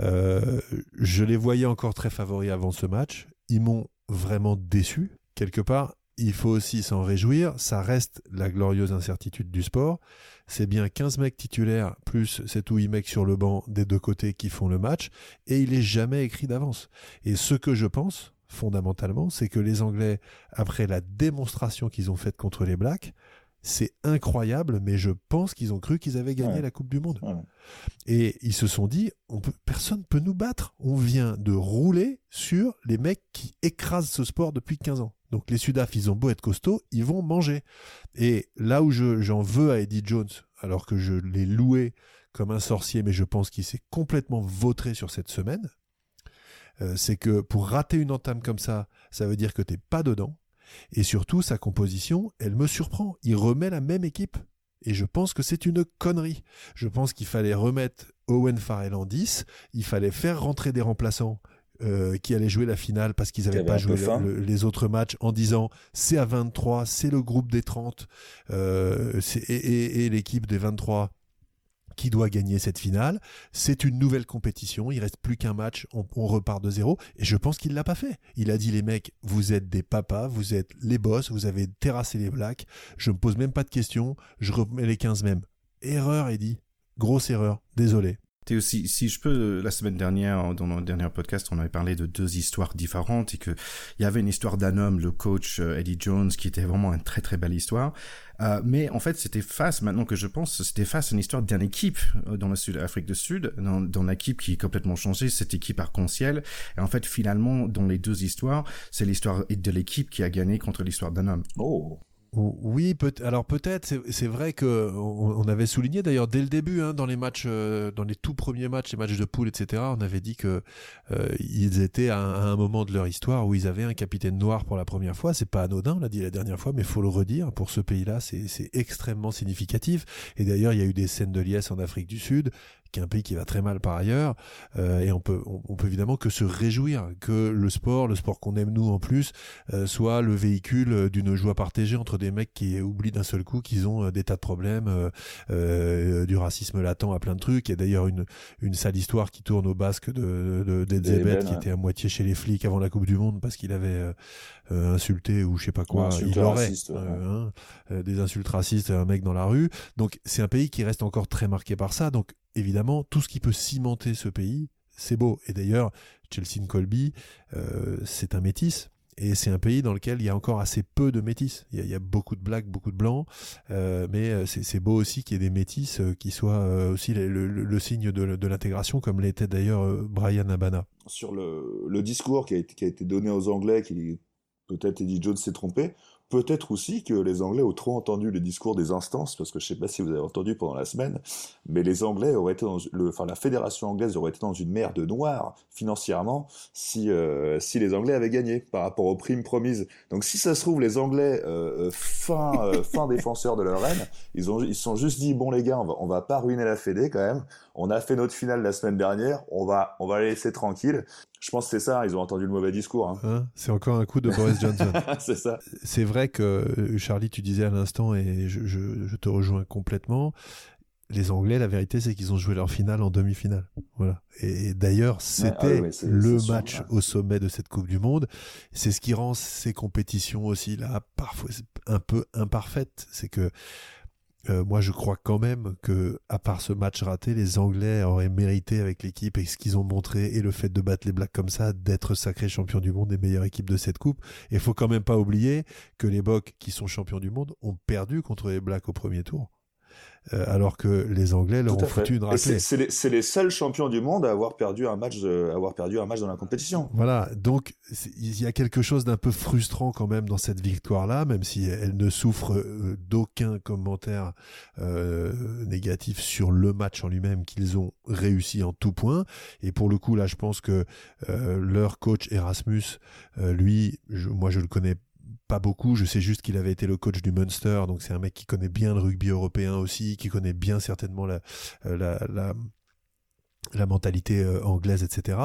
Euh, je les voyais encore très favoris avant ce match. Ils m'ont vraiment déçu quelque part. Il faut aussi s'en réjouir. Ça reste la glorieuse incertitude du sport. C'est bien 15 mecs titulaires plus 7 ou 8 mecs sur le banc des deux côtés qui font le match. Et il est jamais écrit d'avance. Et ce que je pense, fondamentalement, c'est que les Anglais, après la démonstration qu'ils ont faite contre les Blacks, c'est incroyable, mais je pense qu'ils ont cru qu'ils avaient gagné la Coupe du Monde. Et ils se sont dit, on peut, personne peut nous battre. On vient de rouler sur les mecs qui écrasent ce sport depuis 15 ans. Donc les Sudaf, ils ont beau être costauds, ils vont manger. Et là où j'en veux à Eddie Jones, alors que je l'ai loué comme un sorcier, mais je pense qu'il s'est complètement vautré sur cette semaine, euh, c'est que pour rater une entame comme ça, ça veut dire que t'es pas dedans. Et surtout, sa composition, elle me surprend. Il remet la même équipe. Et je pense que c'est une connerie. Je pense qu'il fallait remettre Owen Farrell en 10, il fallait faire rentrer des remplaçants euh, qui allaient jouer la finale parce qu'ils n'avaient pas joué les autres matchs en disant c'est à 23, c'est le groupe des 30 euh, et, et l'équipe des 23 qui doit gagner cette finale. C'est une nouvelle compétition. Il reste plus qu'un match. On, repart de zéro. Et je pense qu'il l'a pas fait. Il a dit les mecs, vous êtes des papas, vous êtes les boss, vous avez terrassé les blacks. Je me pose même pas de questions. Je remets les 15 mêmes. Erreur, Eddie. Grosse erreur. Désolé. Aussi, si je peux, la semaine dernière, dans notre dernier podcast, on avait parlé de deux histoires différentes et que il y avait une histoire d'un homme, le coach euh, Eddie Jones, qui était vraiment une très très belle histoire. Euh, mais en fait, c'était face, maintenant que je pense, c'était face à une histoire d'une équipe euh, dans la Sud Afrique du Sud, dans, dans l'équipe qui est complètement changée, cette équipe arc-en-ciel. Et en fait, finalement, dans les deux histoires, c'est l'histoire de l'équipe qui a gagné contre l'histoire d'un homme. Oh. Oui, peut alors peut-être. C'est vrai que on, avait souligné d'ailleurs dès le début, hein, dans les matchs, euh, dans les tout premiers matchs, les matchs de poule, etc. On avait dit que euh, ils étaient à un, moment de leur histoire où ils avaient un capitaine noir pour la première fois. C'est pas anodin, on l'a dit la dernière fois, mais faut le redire. Pour ce pays-là, c'est extrêmement significatif. Et d'ailleurs, il y a eu des scènes de liesse en Afrique du Sud qui est un pays qui va très mal par ailleurs, euh, et on peut, on, peut évidemment que se réjouir que le sport, le sport qu'on aime nous en plus, euh, soit le véhicule d'une joie partagée entre des mecs qui oublient d'un seul coup qu'ils ont euh, des tas de problèmes, du racisme latent à plein de trucs. Il y a d'ailleurs une, une sale histoire qui tourne au basque de, de, de qui était à moitié chez les flics avant la Coupe du Monde parce qu'il avait insulté ou je sais pas quoi, il aurait hein, des insultes racistes à un mec dans la rue. Donc c'est un pays qui reste encore très marqué par ça. Donc évidemment, tout ce qui peut cimenter ce pays, c'est beau. Et d'ailleurs, Chelsea Colby, euh, c'est un métis. Et c'est un pays dans lequel il y a encore assez peu de métis. Il y a, beaucoup de blacks, beaucoup de blancs, euh, mais euh, c'est beau aussi qu'il y ait des métis qui soient aussi le, signe de, l'intégration, comme l'était d'ailleurs Brian Abana. Sur le, discours qui a, été, qui a, été, donné aux Anglais, qui peut-être Eddie Jones s'est trompé, Peut-être aussi que les Anglais ont trop entendu les discours des instances, parce que je ne sais pas si vous avez entendu pendant la semaine, mais les Anglais auraient été dans le, enfin la fédération anglaise aurait été dans une mer de noir financièrement si euh, si les Anglais avaient gagné par rapport aux primes promises. Donc si ça se trouve les Anglais euh, euh fin euh, fin défenseurs de leur reine, ils ont ils se sont juste dit bon les gars on va on va pas ruiner la Fédé quand même. On a fait notre finale la semaine dernière, on va on va les laisser tranquilles. Je pense que c'est ça, ils ont entendu le mauvais discours. Hein. Hein, c'est encore un coup de Boris Johnson. c'est ça. C'est vrai que, euh, Charlie, tu disais à l'instant, et je, te rejoins complètement, les Anglais, la vérité, c'est qu'ils ont joué leur finale en demi-finale. Voilà. Et, d'ailleurs, ah c'était le match au sommet de cette Coupe du Monde. C'est ce qui rend ces compétitions aussi, là, parfois un peu imparfaites. C'est que euh, moi, je crois quand même que, à part ce match raté, les Anglais auraient mérité avec l'équipe et ce qu'ils ont montré et le fait de battre les Blacks comme ça, d'être sacrés champions du monde et meilleure équipe de cette coupe. Et faut quand même pas oublier que les Bocs, qui sont champions du monde, ont perdu contre les Blacks au premier tour. Euh, alors que les Anglais leur ont foutu une raclée. C'est les, seuls champions du monde à avoir perdu un match, avoir perdu un match dans la compétition. Voilà, donc il y a quelque chose d'un peu frustrant quand même dans cette victoire-là, même si elle ne souffre euh, d'aucun commentaire euh, négatif sur le match en lui-même qu'ils ont réussi en tout point. Et pour le coup, là, je pense que leur coach Erasmus, lui, moi je le connais pas beaucoup. Je sais juste qu'il avait été le coach du Munster, donc c'est un mec qui connaît bien le rugby européen aussi, qui connaît bien certainement la, euh, la, la, mentalité euh, anglaise, etc.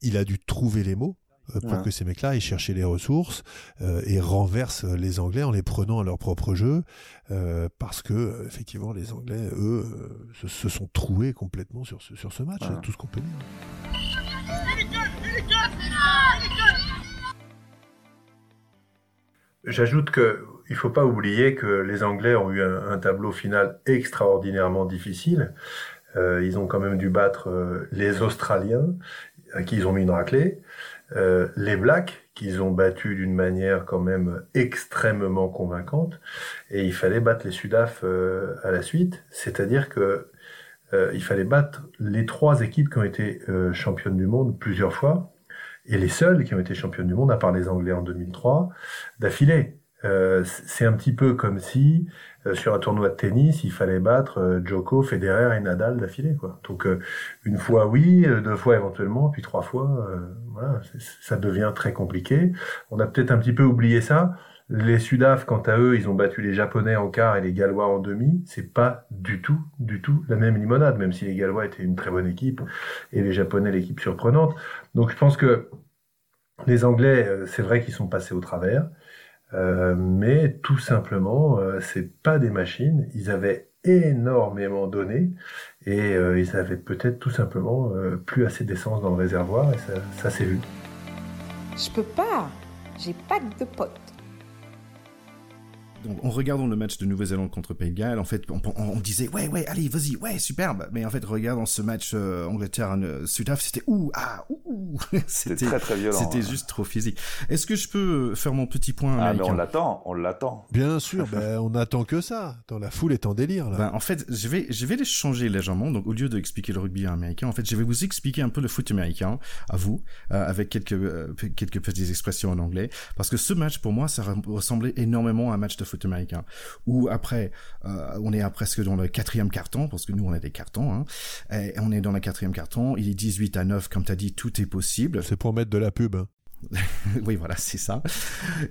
Il a dû trouver les mots euh, pour que ces mecs-là aient cherché les ressources et renversent les Anglais en les prenant à leur propre jeu, parce que effectivement les Anglais, eux, se, sont troués complètement sur ce, sur ce match, tout ce qu'on peut dire. J'ajoute que il faut pas oublier que les Anglais ont eu un, tableau final extraordinairement difficile. Euh, ils ont quand même dû battre euh, les Australiens, à qui ils ont mis une raclée, euh, les Blacks, qu'ils ont battus d'une manière quand même extrêmement convaincante, et il fallait battre les Sudaf à la suite. C'est-à-dire que il fallait battre les trois équipes qui ont été championnes du monde plusieurs fois, et les seuls qui ont été champions du monde, à part les Anglais en 2003, d'affilée. Euh, c'est un petit peu comme si sur un tournoi de tennis, il fallait battre euh, Djoko, Federer et Nadal d'affilée. Quoi. Donc une fois oui, deux fois éventuellement, puis trois fois, voilà, ça devient très compliqué. On a peut-être un petit peu oublié ça. Les Sudaf, quant à eux, ils ont battu les Japonais en quart et les Gallois en demi. C'est pas du tout, du tout la même limonade, même si les Gallois étaient une très bonne équipe et les Japonais l'équipe surprenante. Donc je pense que les Anglais, c'est vrai qu'ils sont passés au travers. Euh, mais tout simplement, euh, c'est pas des machines. Ils avaient énormément donné et euh, ils avaient peut-être tout simplement plus assez d'essence dans le réservoir et ça, ça s'est vu. Je peux pas, j'ai pas de potes. Donc, en regardant le match de Nouvelle-Zélande contre Pays de Galles, en fait, on, disait ouais, ouais, allez, vas-y, ouais, superbe. Mais en fait, regardant ce match euh, Angleterre-Sud-Af, c'était ouh, ah, ouh, c'était très très violent. C'était juste trop physique. Est-ce que je peux faire mon petit point Ah, mais on l'attend, on l'attend. Bien sûr, ben, on attend que ça. Dans la foule est en délire là. Ben, en fait, je vais, je vais les changer légèrement. Donc, au lieu d'expliquer le rugby américain, en fait, je vais vous expliquer un peu le foot américain à vous, euh, avec quelques euh, quelques petites expressions en anglais, parce que ce match pour moi, ça ressemblait énormément à un match de américain. Ou après, euh, on est à presque dans le quatrième carton, parce que nous on a des cartons, hein, et on est dans le quatrième carton, il est 18 à 9, comme tu as dit, tout est possible. C'est pour mettre de la pub. Hein. oui, voilà, c'est ça.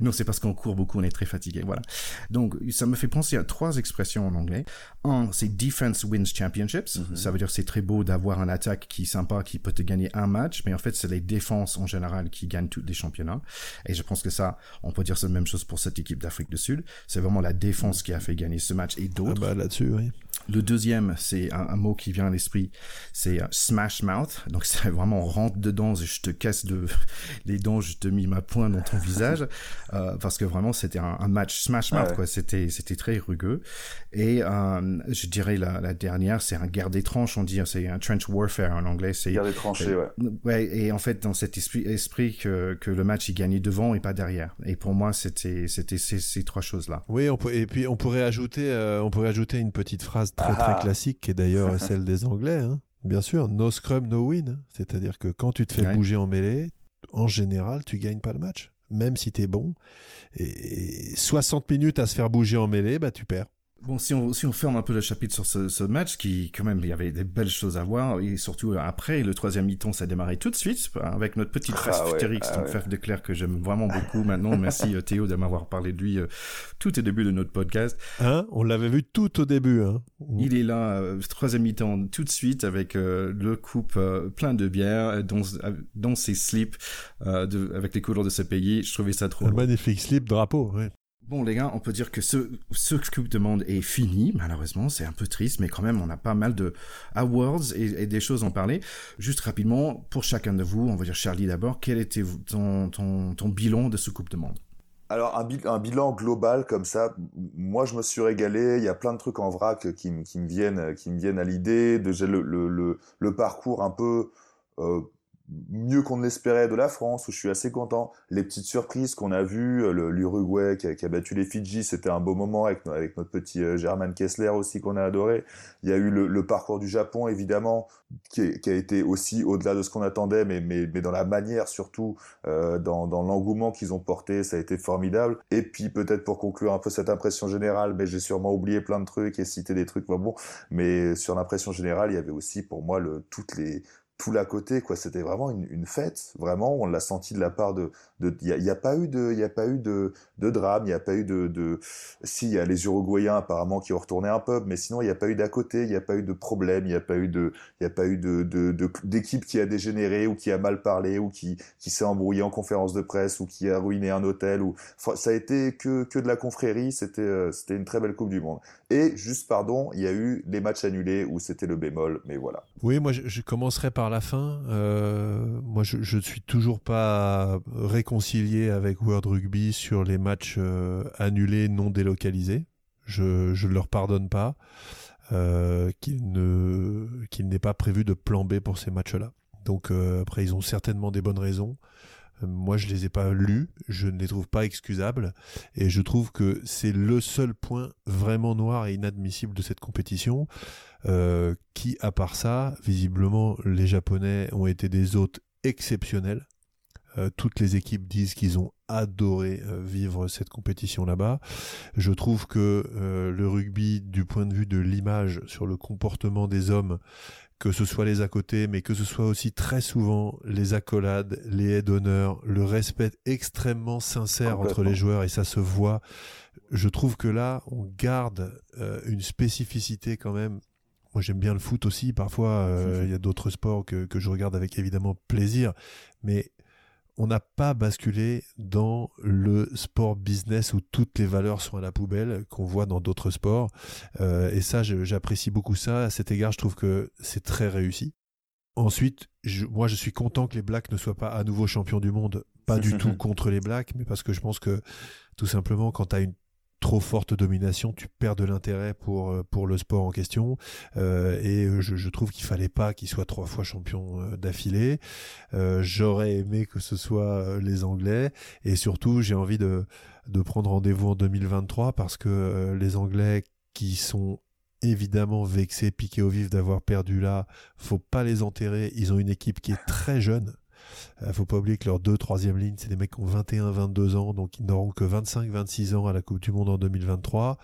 Non, c'est parce qu'on court beaucoup, on est très fatigué. Voilà. Donc, ça me fait penser à trois expressions en anglais. Un, c'est defense wins championships. Mm-hmm. Ça veut dire c'est très beau d'avoir un attaque qui est sympa, qui peut te gagner un match, mais en fait, c'est les défenses en général qui gagnent tous les championnats. Et je pense que ça, on peut dire la même chose pour cette équipe d'Afrique du Sud. C'est vraiment la défense qui a fait gagner ce match et d'autres. Ah bah là-dessus, oui. Le deuxième, c'est un, mot qui vient à l'esprit, c'est euh, smash mouth. Donc c'est vraiment on rentre dedans et je te casse de les dents, je te mis ma pointe dans ton visage euh, parce que vraiment c'était un, match smash mouth quoi. C'était c'était très rugueux. Et euh, je dirais la, la dernière, c'est un guerre des tranches, on dit, c'est un trench warfare en anglais. C'est guerre des tranchées, ouais. Ouais. Et en fait dans cet esprit, esprit que que le match il gagnait devant et pas derrière. Et pour moi c'était c'était ces, ces trois choses là. Oui, on peut, et puis on pourrait ajouter on pourrait ajouter une petite phrase très très ah. classique qui est d'ailleurs celle des Anglais. Hein. Bien sûr, no scrum, no win. C'est-à-dire que quand tu te fais bouger en mêlée, en général, tu gagnes pas le match. Même si tu es bon. Et 60 minutes à se faire bouger en mêlée, bah tu perds. Bon, si on, si on ferme un peu le chapitre sur ce, ce, match, qui quand même, il y avait des belles choses à voir, et surtout après, le troisième mi-temps, ça a démarré tout de suite, avec notre petite ah face ah ouais. de Claire, que j'aime vraiment beaucoup maintenant. Merci euh, Théo de m'avoir parlé de lui euh, tout au début de notre podcast. Hein On l'avait vu tout au début. Hein il est là, euh, troisième mi-temps, tout de suite, avec euh, le coupe plein de bière, dans, dans ses slips, de, avec les couleurs de ce pays. Je trouvais ça trop Un magnifique slip drapeau, ouais. Bon les gars, on peut dire que ce, ce Coupe de Monde est fini, malheureusement, c'est un peu triste, mais quand même on a pas mal de awards et, des choses à en parler. Juste rapidement, pour chacun de vous, on va dire Charlie d'abord, quel était ton, bilan de ce Coupe de Monde? Alors un, bilan global comme ça, moi je me suis régalé. Il y a plein de trucs en vrac qui, me viennent, qui me viennent à l'idée. Déjà le, le, parcours un peu euh, mieux qu'on ne l'espérait de la France, où je suis assez content. Les petites surprises qu'on a vues, euh, l'Uruguay qui, a battu les Fidji, c'était un beau moment avec, notre petit euh, German Kessler aussi qu'on a adoré. Il y a eu le, parcours du Japon, évidemment, qui, a été aussi au-delà de ce qu'on attendait, mais, dans la manière surtout, euh, dans, l'engouement qu'ils ont porté, ça a été formidable. Et puis peut-être pour conclure un peu cette impression générale, mais j'ai sûrement oublié plein de trucs et cité des trucs, bon, mais sur l'impression générale, il y avait aussi pour moi le, toutes les tout l'à côté quoi. C'était vraiment une, une, fête vraiment. On l'a senti de la part de il n'y a, a, pas eu de il y a pas eu de, de drame il n'y a pas eu de, de si il y a les Uruguayens apparemment qui ont retourné un pub mais sinon il n'y a pas eu d'à côté il n'y a pas eu de problème il n'y a pas eu de il y a pas eu de d'équipe qui a dégénéré ou qui a mal parlé ou qui qui s'est embrouillé en conférence de presse ou qui a ruiné un hôtel ou ça a été que que de la confrérie c'était euh, c'était une très belle coupe du monde et juste pardon il y a eu les matchs annulés où c'était le bémol mais voilà oui moi je, je commencerai par la fin. Euh, moi, je ne suis toujours pas réconcilié avec World Rugby sur les matchs euh, annulés, non délocalisés. Je ne leur pardonne pas euh, qu'il ne qu'il n'ait pas prévu de plan B pour ces matchs-là. Donc après, ils ont certainement des bonnes raisons. Moi, je les ai pas lus, je ne les trouve pas excusables, et je trouve que c'est le seul point vraiment noir et inadmissible de cette compétition. Euh, qui, à part ça, visiblement, les Japonais ont été des hôtes exceptionnels. Toutes les équipes disent qu'ils ont adoré vivre cette compétition là-bas. Je trouve que le rugby, du point de vue de l'image sur le comportement des hommes, que ce soit les à côté, mais que ce soit aussi très souvent les accolades, les aides d'honneur, le respect extrêmement sincère entre les joueurs, et ça se voit. Je trouve que là, on garde euh, une spécificité quand même. Moi, j'aime bien le foot aussi. Parfois, euh, il y a d'autres sports que, que je regarde avec évidemment plaisir, mais on n'a pas basculé dans le sport business où toutes les valeurs sont à la poubelle qu'on voit dans d'autres sports. Euh, et ça, j'apprécie beaucoup ça. À cet égard, je trouve que c'est très réussi. Ensuite, moi, je suis content que les Blacks ne soient pas à nouveau champions du monde. Pas du tout contre les Blacks, mais parce que je pense que tout simplement, quand tu as une trop forte domination, tu perds de l'intérêt pour euh, pour le sport en question. Euh, et euh, je, trouve qu'il fallait pas qu'il soit trois fois champion d'affilée. J'aurais aimé que ce soit les Anglais. Et surtout, j'ai envie de de prendre rendez-vous en 2023 parce que les Anglais qui sont évidemment vexés, piqués au vif d'avoir perdu là, faut pas les enterrer. Ils ont une équipe qui est très jeune. Euh, faut pas oublier que leurs deux troisième ligne, c'est des mecs qui ont 21, 22 ans, donc ils n'auront que 25, 26 ans à la Coupe du Monde en 2023.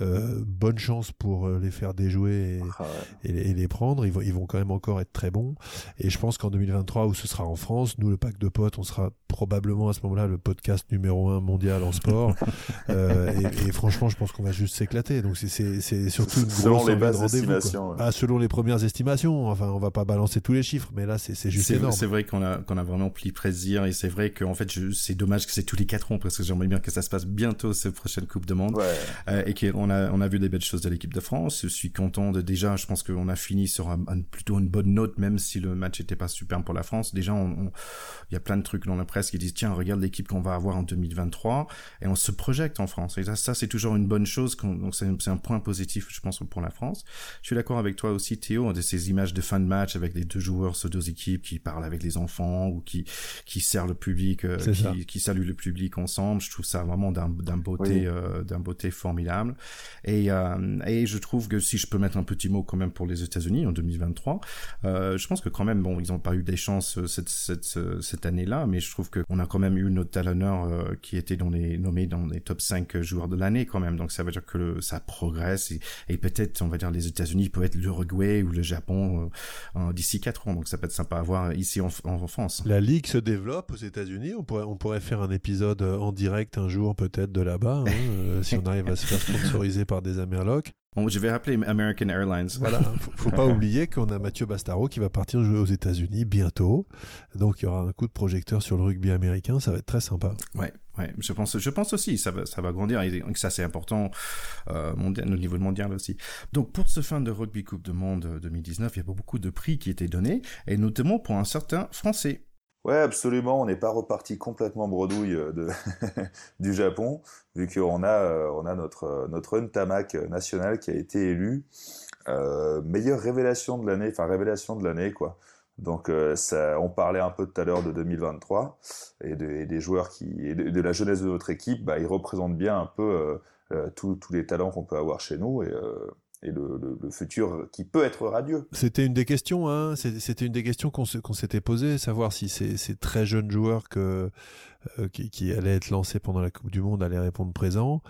Euh, bonne chance pour euh, les faire déjouer ah et, les prendre. Ils vont, ils vont quand même encore être très bons. Et je pense qu'en 2023, où ce sera en France, nous, le pack de potes, on sera probablement à ce moment-là le podcast numéro un mondial en sport. euh, et, et, franchement, je pense qu'on va juste s'éclater. Donc c'est surtout une selon grosse les bases estimations. Ah, selon les premières estimations. Enfin, on va pas balancer tous les chiffres, mais là, c'est juste énorme. C'est vrai qu'on a, qu'on a vraiment pris plaisir et c'est vrai qu'en fait, c'est dommage que c'est tous les quatre ans parce que j'aimerais bien que ça se passe bientôt cette prochaine Coupe de Monde ouais. euh, et qu'on a, on a vu des belles choses de l'équipe de France. Je suis content de déjà, je pense qu'on a fini sur un, plutôt une bonne note, même si le match était pas super pour la France. Déjà, il y a plein de trucs dans la presse qui disent tiens, regarde l'équipe qu'on va avoir en 2023 et on se projette en France. Et ça, ça c'est toujours une bonne chose. Donc c'est un point positif, je pense, pour la France. Je suis d'accord avec toi aussi, Théo, de ces images de fin de match avec les deux joueurs ces deux équipes qui parlent avec les enfants ou qui qui serrent le public, euh, qui, qui saluent le public ensemble. Je trouve ça vraiment d'un beauté, euh, d'un beauté formidable. Et euh, et je trouve que si je peux mettre un petit mot quand même pour les États-Unis en 2023, euh, je pense que quand même, bon, ils n'ont pas eu des chances euh, cette, cette, cette année-là, mais je trouve qu'on a quand même eu notre talonneur euh, qui était nommé dans les top 5 joueurs de l'année quand même. Donc ça veut dire que ça progresse et, peut-être, on va dire, les États-Unis peuvent être l'Uruguay ou le Japon euh, d'ici 4 ans. Donc ça peut être sympa à voir ici en, en France. La ligue se développe aux États-Unis. On pourrait, on pourrait faire un épisode en direct un jour peut-être de là-bas, hein, si on arrive à se faire sponsoriser par des Amerlocs. Bon, je vais rappeler American Airlines. Voilà, faut, faut pas oublier qu'on a Mathieu Bastaro qui va partir jouer aux États-Unis bientôt. Donc il y aura un coup de projecteur sur le rugby américain, ça va être très sympa. Ouais, ouais, je pense, je pense aussi, ça va, ça va grandir et ça c'est important euh, mondial, au niveau mondial aussi. Donc pour ce fin de rugby Coupe du Monde 2019, il y a beaucoup de prix qui étaient donnés et notamment pour un certain Français. Ouais, absolument. On n'est pas reparti complètement bredouille euh, du Japon, vu qu'on a euh, notre notre Untamak national qui a été élu euh, meilleure révélation de l'année, enfin révélation de l'année quoi. Donc euh, ça, on parlait un peu tout à l'heure de 2023 et, de, des joueurs qui de, la jeunesse de notre équipe, bah, ils représentent bien un peu euh, tous les talents qu'on peut avoir chez nous le, futur qui peut être radieux. C'était une des questions, hein c'était une des questions qu'on qu s'était posé, savoir si ces, très jeunes joueurs euh, qui, allaient être lancés pendant la Coupe du Monde allaient répondre présent.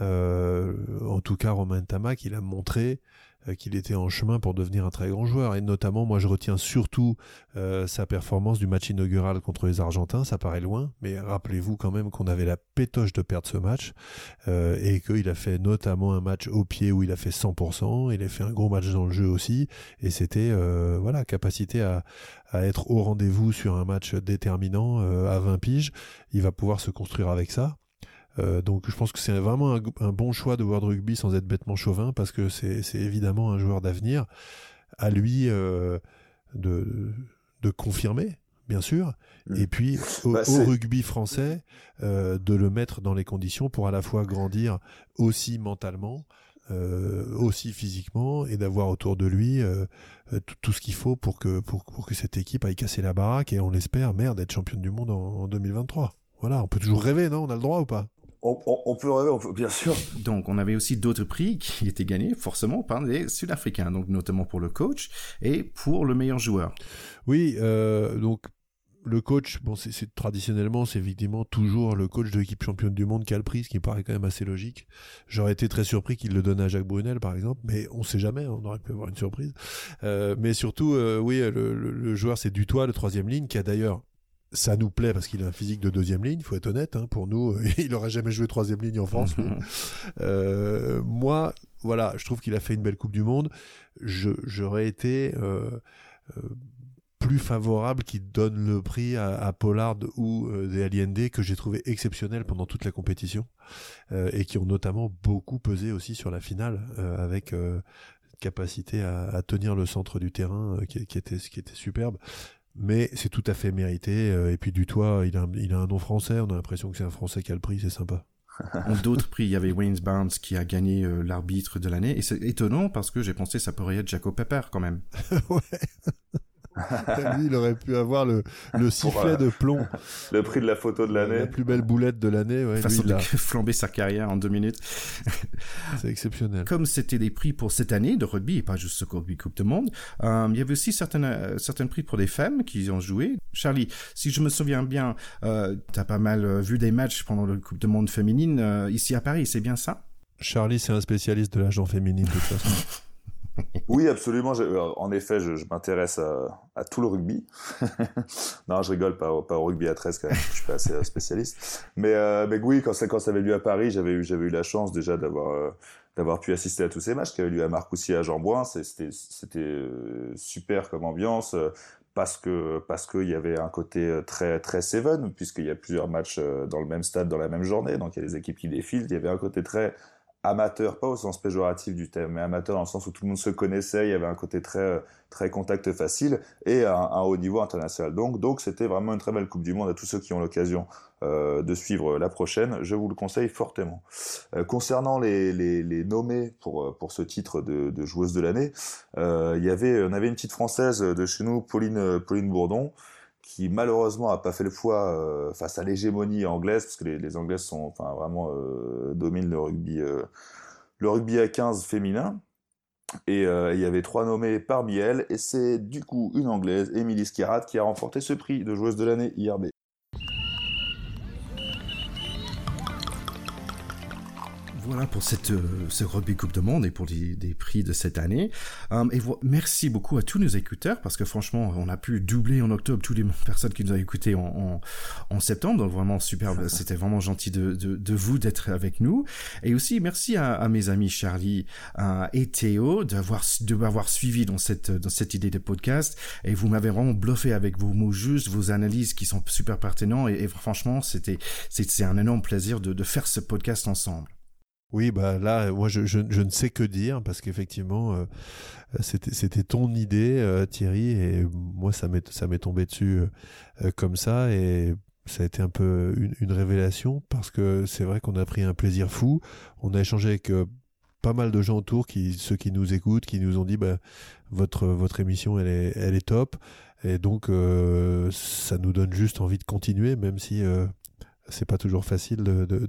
Euh, en tout cas, Romain Tamac, il a montré qu'il était en chemin pour devenir un très grand joueur. Et notamment, moi, je retiens surtout euh, sa performance du match inaugural contre les Argentins. Ça paraît loin, mais rappelez-vous quand même qu'on avait la pétoche de perdre ce match euh, et qu'il a fait notamment un match au pied où il a fait 100%. Il a fait un gros match dans le jeu aussi. Et c'était, euh, voilà, capacité à, à être au rendez-vous sur un match déterminant euh, à 20 piges. Il va pouvoir se construire avec ça. Euh, donc je pense que c'est vraiment un, un, bon choix de World Rugby sans être bêtement chauvin parce que c'est évidemment un joueur d'avenir. À lui euh, de, de confirmer, bien sûr, mmh. et puis au, bah, au rugby français euh, de le mettre dans les conditions pour à la fois grandir aussi mentalement, euh, aussi physiquement, et d'avoir autour de lui euh, tout ce qu'il faut pour que, pour, pour, que cette équipe aille casser la baraque et on l'espère, merde, être championne du monde en, en 2023. Voilà, on peut toujours rêver, non? On a le droit ou pas? On, on, on, peut rêver, on peut, bien sûr. Donc, on avait aussi d'autres prix qui étaient gagnés forcément par les Sud-Africains, donc notamment pour le coach et pour le meilleur joueur. Oui, euh, donc le coach, bon, c'est traditionnellement, c'est évidemment toujours le coach de l'équipe championne du monde qui a le prix, ce qui me paraît quand même assez logique. J'aurais été très surpris qu'il le donne à Jacques Brunel, par exemple, mais on sait jamais, on aurait pu avoir une surprise. Euh, mais surtout, euh, oui, le, joueur, c'est Dutoit, le troisième ligne, qui a d'ailleurs ça nous plaît parce qu'il a un physique de deuxième ligne, il faut être honnête. Hein, pour nous, il n'aurait jamais joué troisième ligne en France. euh, moi, voilà, je trouve qu'il a fait une belle Coupe du Monde. J'aurais été euh, euh, plus favorable qui donne le prix à, Pollard ou euh, des Allende que j'ai trouvé exceptionnel pendant toute la compétition euh, et qui ont notamment beaucoup pesé aussi sur la finale euh, avec capacité à, tenir le centre du terrain qui, était qui était superbe mais c'est tout à fait mérité et puis du toit il a, il a un nom français on a l'impression que c'est un français qui a le prix c'est sympa D'autres prix, il y avait Wayne Barnes qui a gagné l'arbitre de l'année. Et c'est étonnant parce que j'ai pensé que ça pourrait être Jacob Pepper quand même. ouais. Lui, il aurait pu avoir le, le sifflet de plomb. le prix de la photo de l'année. La plus belle boulette de l'année. Ouais, façon de flamber sa carrière en deux minutes. C'est exceptionnel. Comme c'était des prix pour cette année de rugby et pas juste ce rugby Coupe du Monde, euh, il y avait aussi certains, euh, certains prix pour des femmes qui ont joué. Charlie, si je me souviens bien, euh, tu as pas mal euh, vu des matchs pendant le Coupe du Monde féminine euh, ici à Paris, c'est bien ça? Charlie, c'est un spécialiste de l'agent féminine de toute façon. oui, absolument. Euh, en effet, je, m'intéresse à, tout le rugby. non, je rigole, pas, au rugby à 13 quand même. Je suis pas assez euh, spécialiste. Mais, euh, oui, quand, ça avait lieu à Paris, j'avais eu, la chance déjà d'avoir pu assister à tous ces matchs qui avaient lieu à Marcoussis à Jean-Bouin. C'était super comme ambiance parce qu'il y avait un côté très très seven puisqu'il y a plusieurs matchs dans le même stade dans la même journée donc il y a des équipes qui défilent il y avait un côté très amateur, pas au sens péjoratif du terme, mais amateur dans le sens où tout le monde se connaissait, il y avait un côté très très contact facile et un, un haut niveau international. Donc donc c'était vraiment une très belle Coupe du Monde à tous ceux qui ont l'occasion euh, de suivre la prochaine. Je vous le conseille fortement. Euh, concernant les, les, les, nommés pour pour ce titre de, de joueuse de l'année, euh, il y avait on avait une petite française de chez nous, Pauline Pauline Bourdon qui malheureusement a pas fait le poids euh, face à l'hégémonie anglaise parce que les, les Anglaises sont enfin vraiment euh, dominent le rugby euh, le rugby à 15 féminin et il y avait trois nommés parmi elles et c'est du coup une anglaise Emily Skirat qui a remporté ce prix de joueuse de l'année IRB. Voilà pour cette euh, ce rugby Coupe de Monde et pour les, des prix de cette année. Um, et merci beaucoup à tous nos écouteurs parce que franchement, on a pu doubler en octobre toutes les personnes qui nous ont écoutés en, en, en septembre. Donc vraiment super, c'était vraiment gentil de, de, de vous d'être avec nous. Et aussi merci à, à mes amis Charlie euh, et Théo d'avoir de m'avoir suivi dans cette dans cette idée de podcast. Et vous m'avez vraiment bluffé avec vos mots justes, vos analyses qui sont super pertinents. Et, et franchement, c'était c'est un énorme plaisir de, de faire ce podcast ensemble. Oui, bah là, moi, je, ne sais que dire parce qu'effectivement, euh, c'était ton idée, euh, Thierry, et moi, ça m'est tombé dessus euh, comme ça, et ça a été un peu une, une révélation parce que c'est vrai qu'on a pris un plaisir fou. On a échangé avec pas mal de gens autour, qui ceux qui nous écoutent, qui nous ont dit, bah, votre votre émission, elle est elle est top, et donc ça nous donne juste envie de continuer, même si c'est pas toujours facile de, de,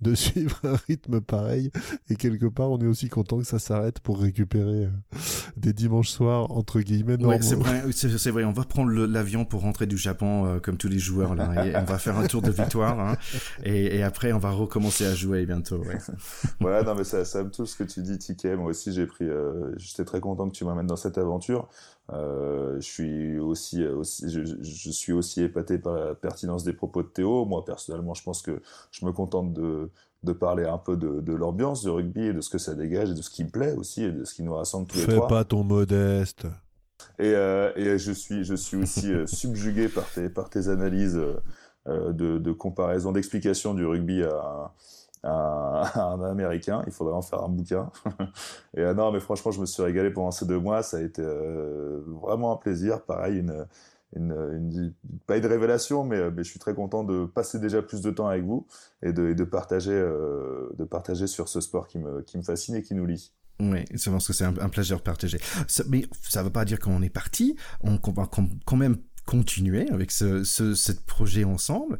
suivre un rythme pareil. Et quelque part, on est aussi content que ça s'arrête pour récupérer euh, des dimanches soirs, entre guillemets, Ouais, c'est vrai, c'est vrai. On va prendre l'avion pour rentrer du Japon, euh, comme tous les joueurs, là. Et on va faire un tour de victoire, hein, et, et, après, on va recommencer à jouer bientôt, ouais. voilà, non, mais ça, ça me touche ce que tu dis, Ticket. Moi aussi, j'ai pris, euh, j'étais très content que tu m'amènes dans cette aventure. Euh, je suis aussi, aussi je, je, suis aussi épaté par la pertinence des propos de Théo. Moi, personnellement, je pense que je me contente de, de parler un peu de, de l'ambiance du rugby et de ce que ça dégage et de ce qui me plaît aussi et de ce qui nous rassemble tous les trois. Fais pas ton modeste. Et, euh, et je suis, je suis aussi euh, subjugué par tes, par tes analyses euh, de, de comparaison, d'explication du rugby à, un américain. Il faudrait en faire un bouquin. et euh, non, mais franchement, je me suis régalé pendant ces deux mois. Ça a été euh, vraiment un plaisir. Pareil, une, pas une révélation, mais, mais, je suis très content de passer déjà plus de temps avec vous et de, partager, euh, de partager sur ce sport qui me, fascine et qui nous lie. Oui, je pense que c'est un, plaisir partagé. Mais ça ne veut pas dire qu'on est parti. On va quand même continuer avec ce, ce, ce projet ensemble.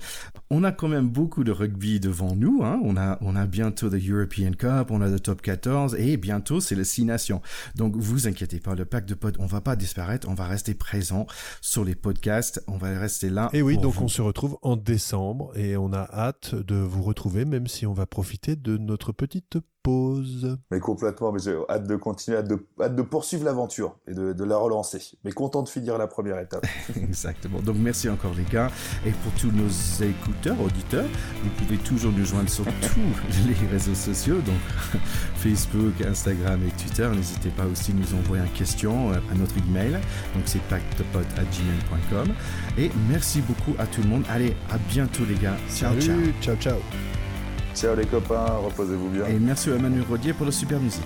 On a quand même beaucoup de rugby devant nous. Hein. On a on a bientôt le European Cup, on a le Top 14 et bientôt c'est le Six Nations. Donc vous inquiétez pas, le pack de potes, on va pas disparaître, on va rester présent sur les podcasts, on va rester là. Et oui, donc vous. on se retrouve en décembre et on a hâte de vous retrouver, même si on va profiter de notre petite pause. Mais complètement, mais j'ai hâte de continuer, hâte de, hâte de poursuivre l'aventure et de, de la relancer. Mais content de finir la première étape. Exactement. Donc merci encore les gars. Et pour tous nos écouteurs, auditeurs, vous pouvez toujours nous joindre sur tous les réseaux sociaux, donc Facebook, Instagram et Twitter. N'hésitez pas aussi à nous envoyer une question euh, à notre email. Donc c'est pactepot@gmail.com. Et merci beaucoup à tout le monde. Allez, à bientôt les gars. Ciao, ciao. Salut, ciao, ciao. Ciao les copains, reposez-vous bien. Et merci à Manu Rodier pour la super musique.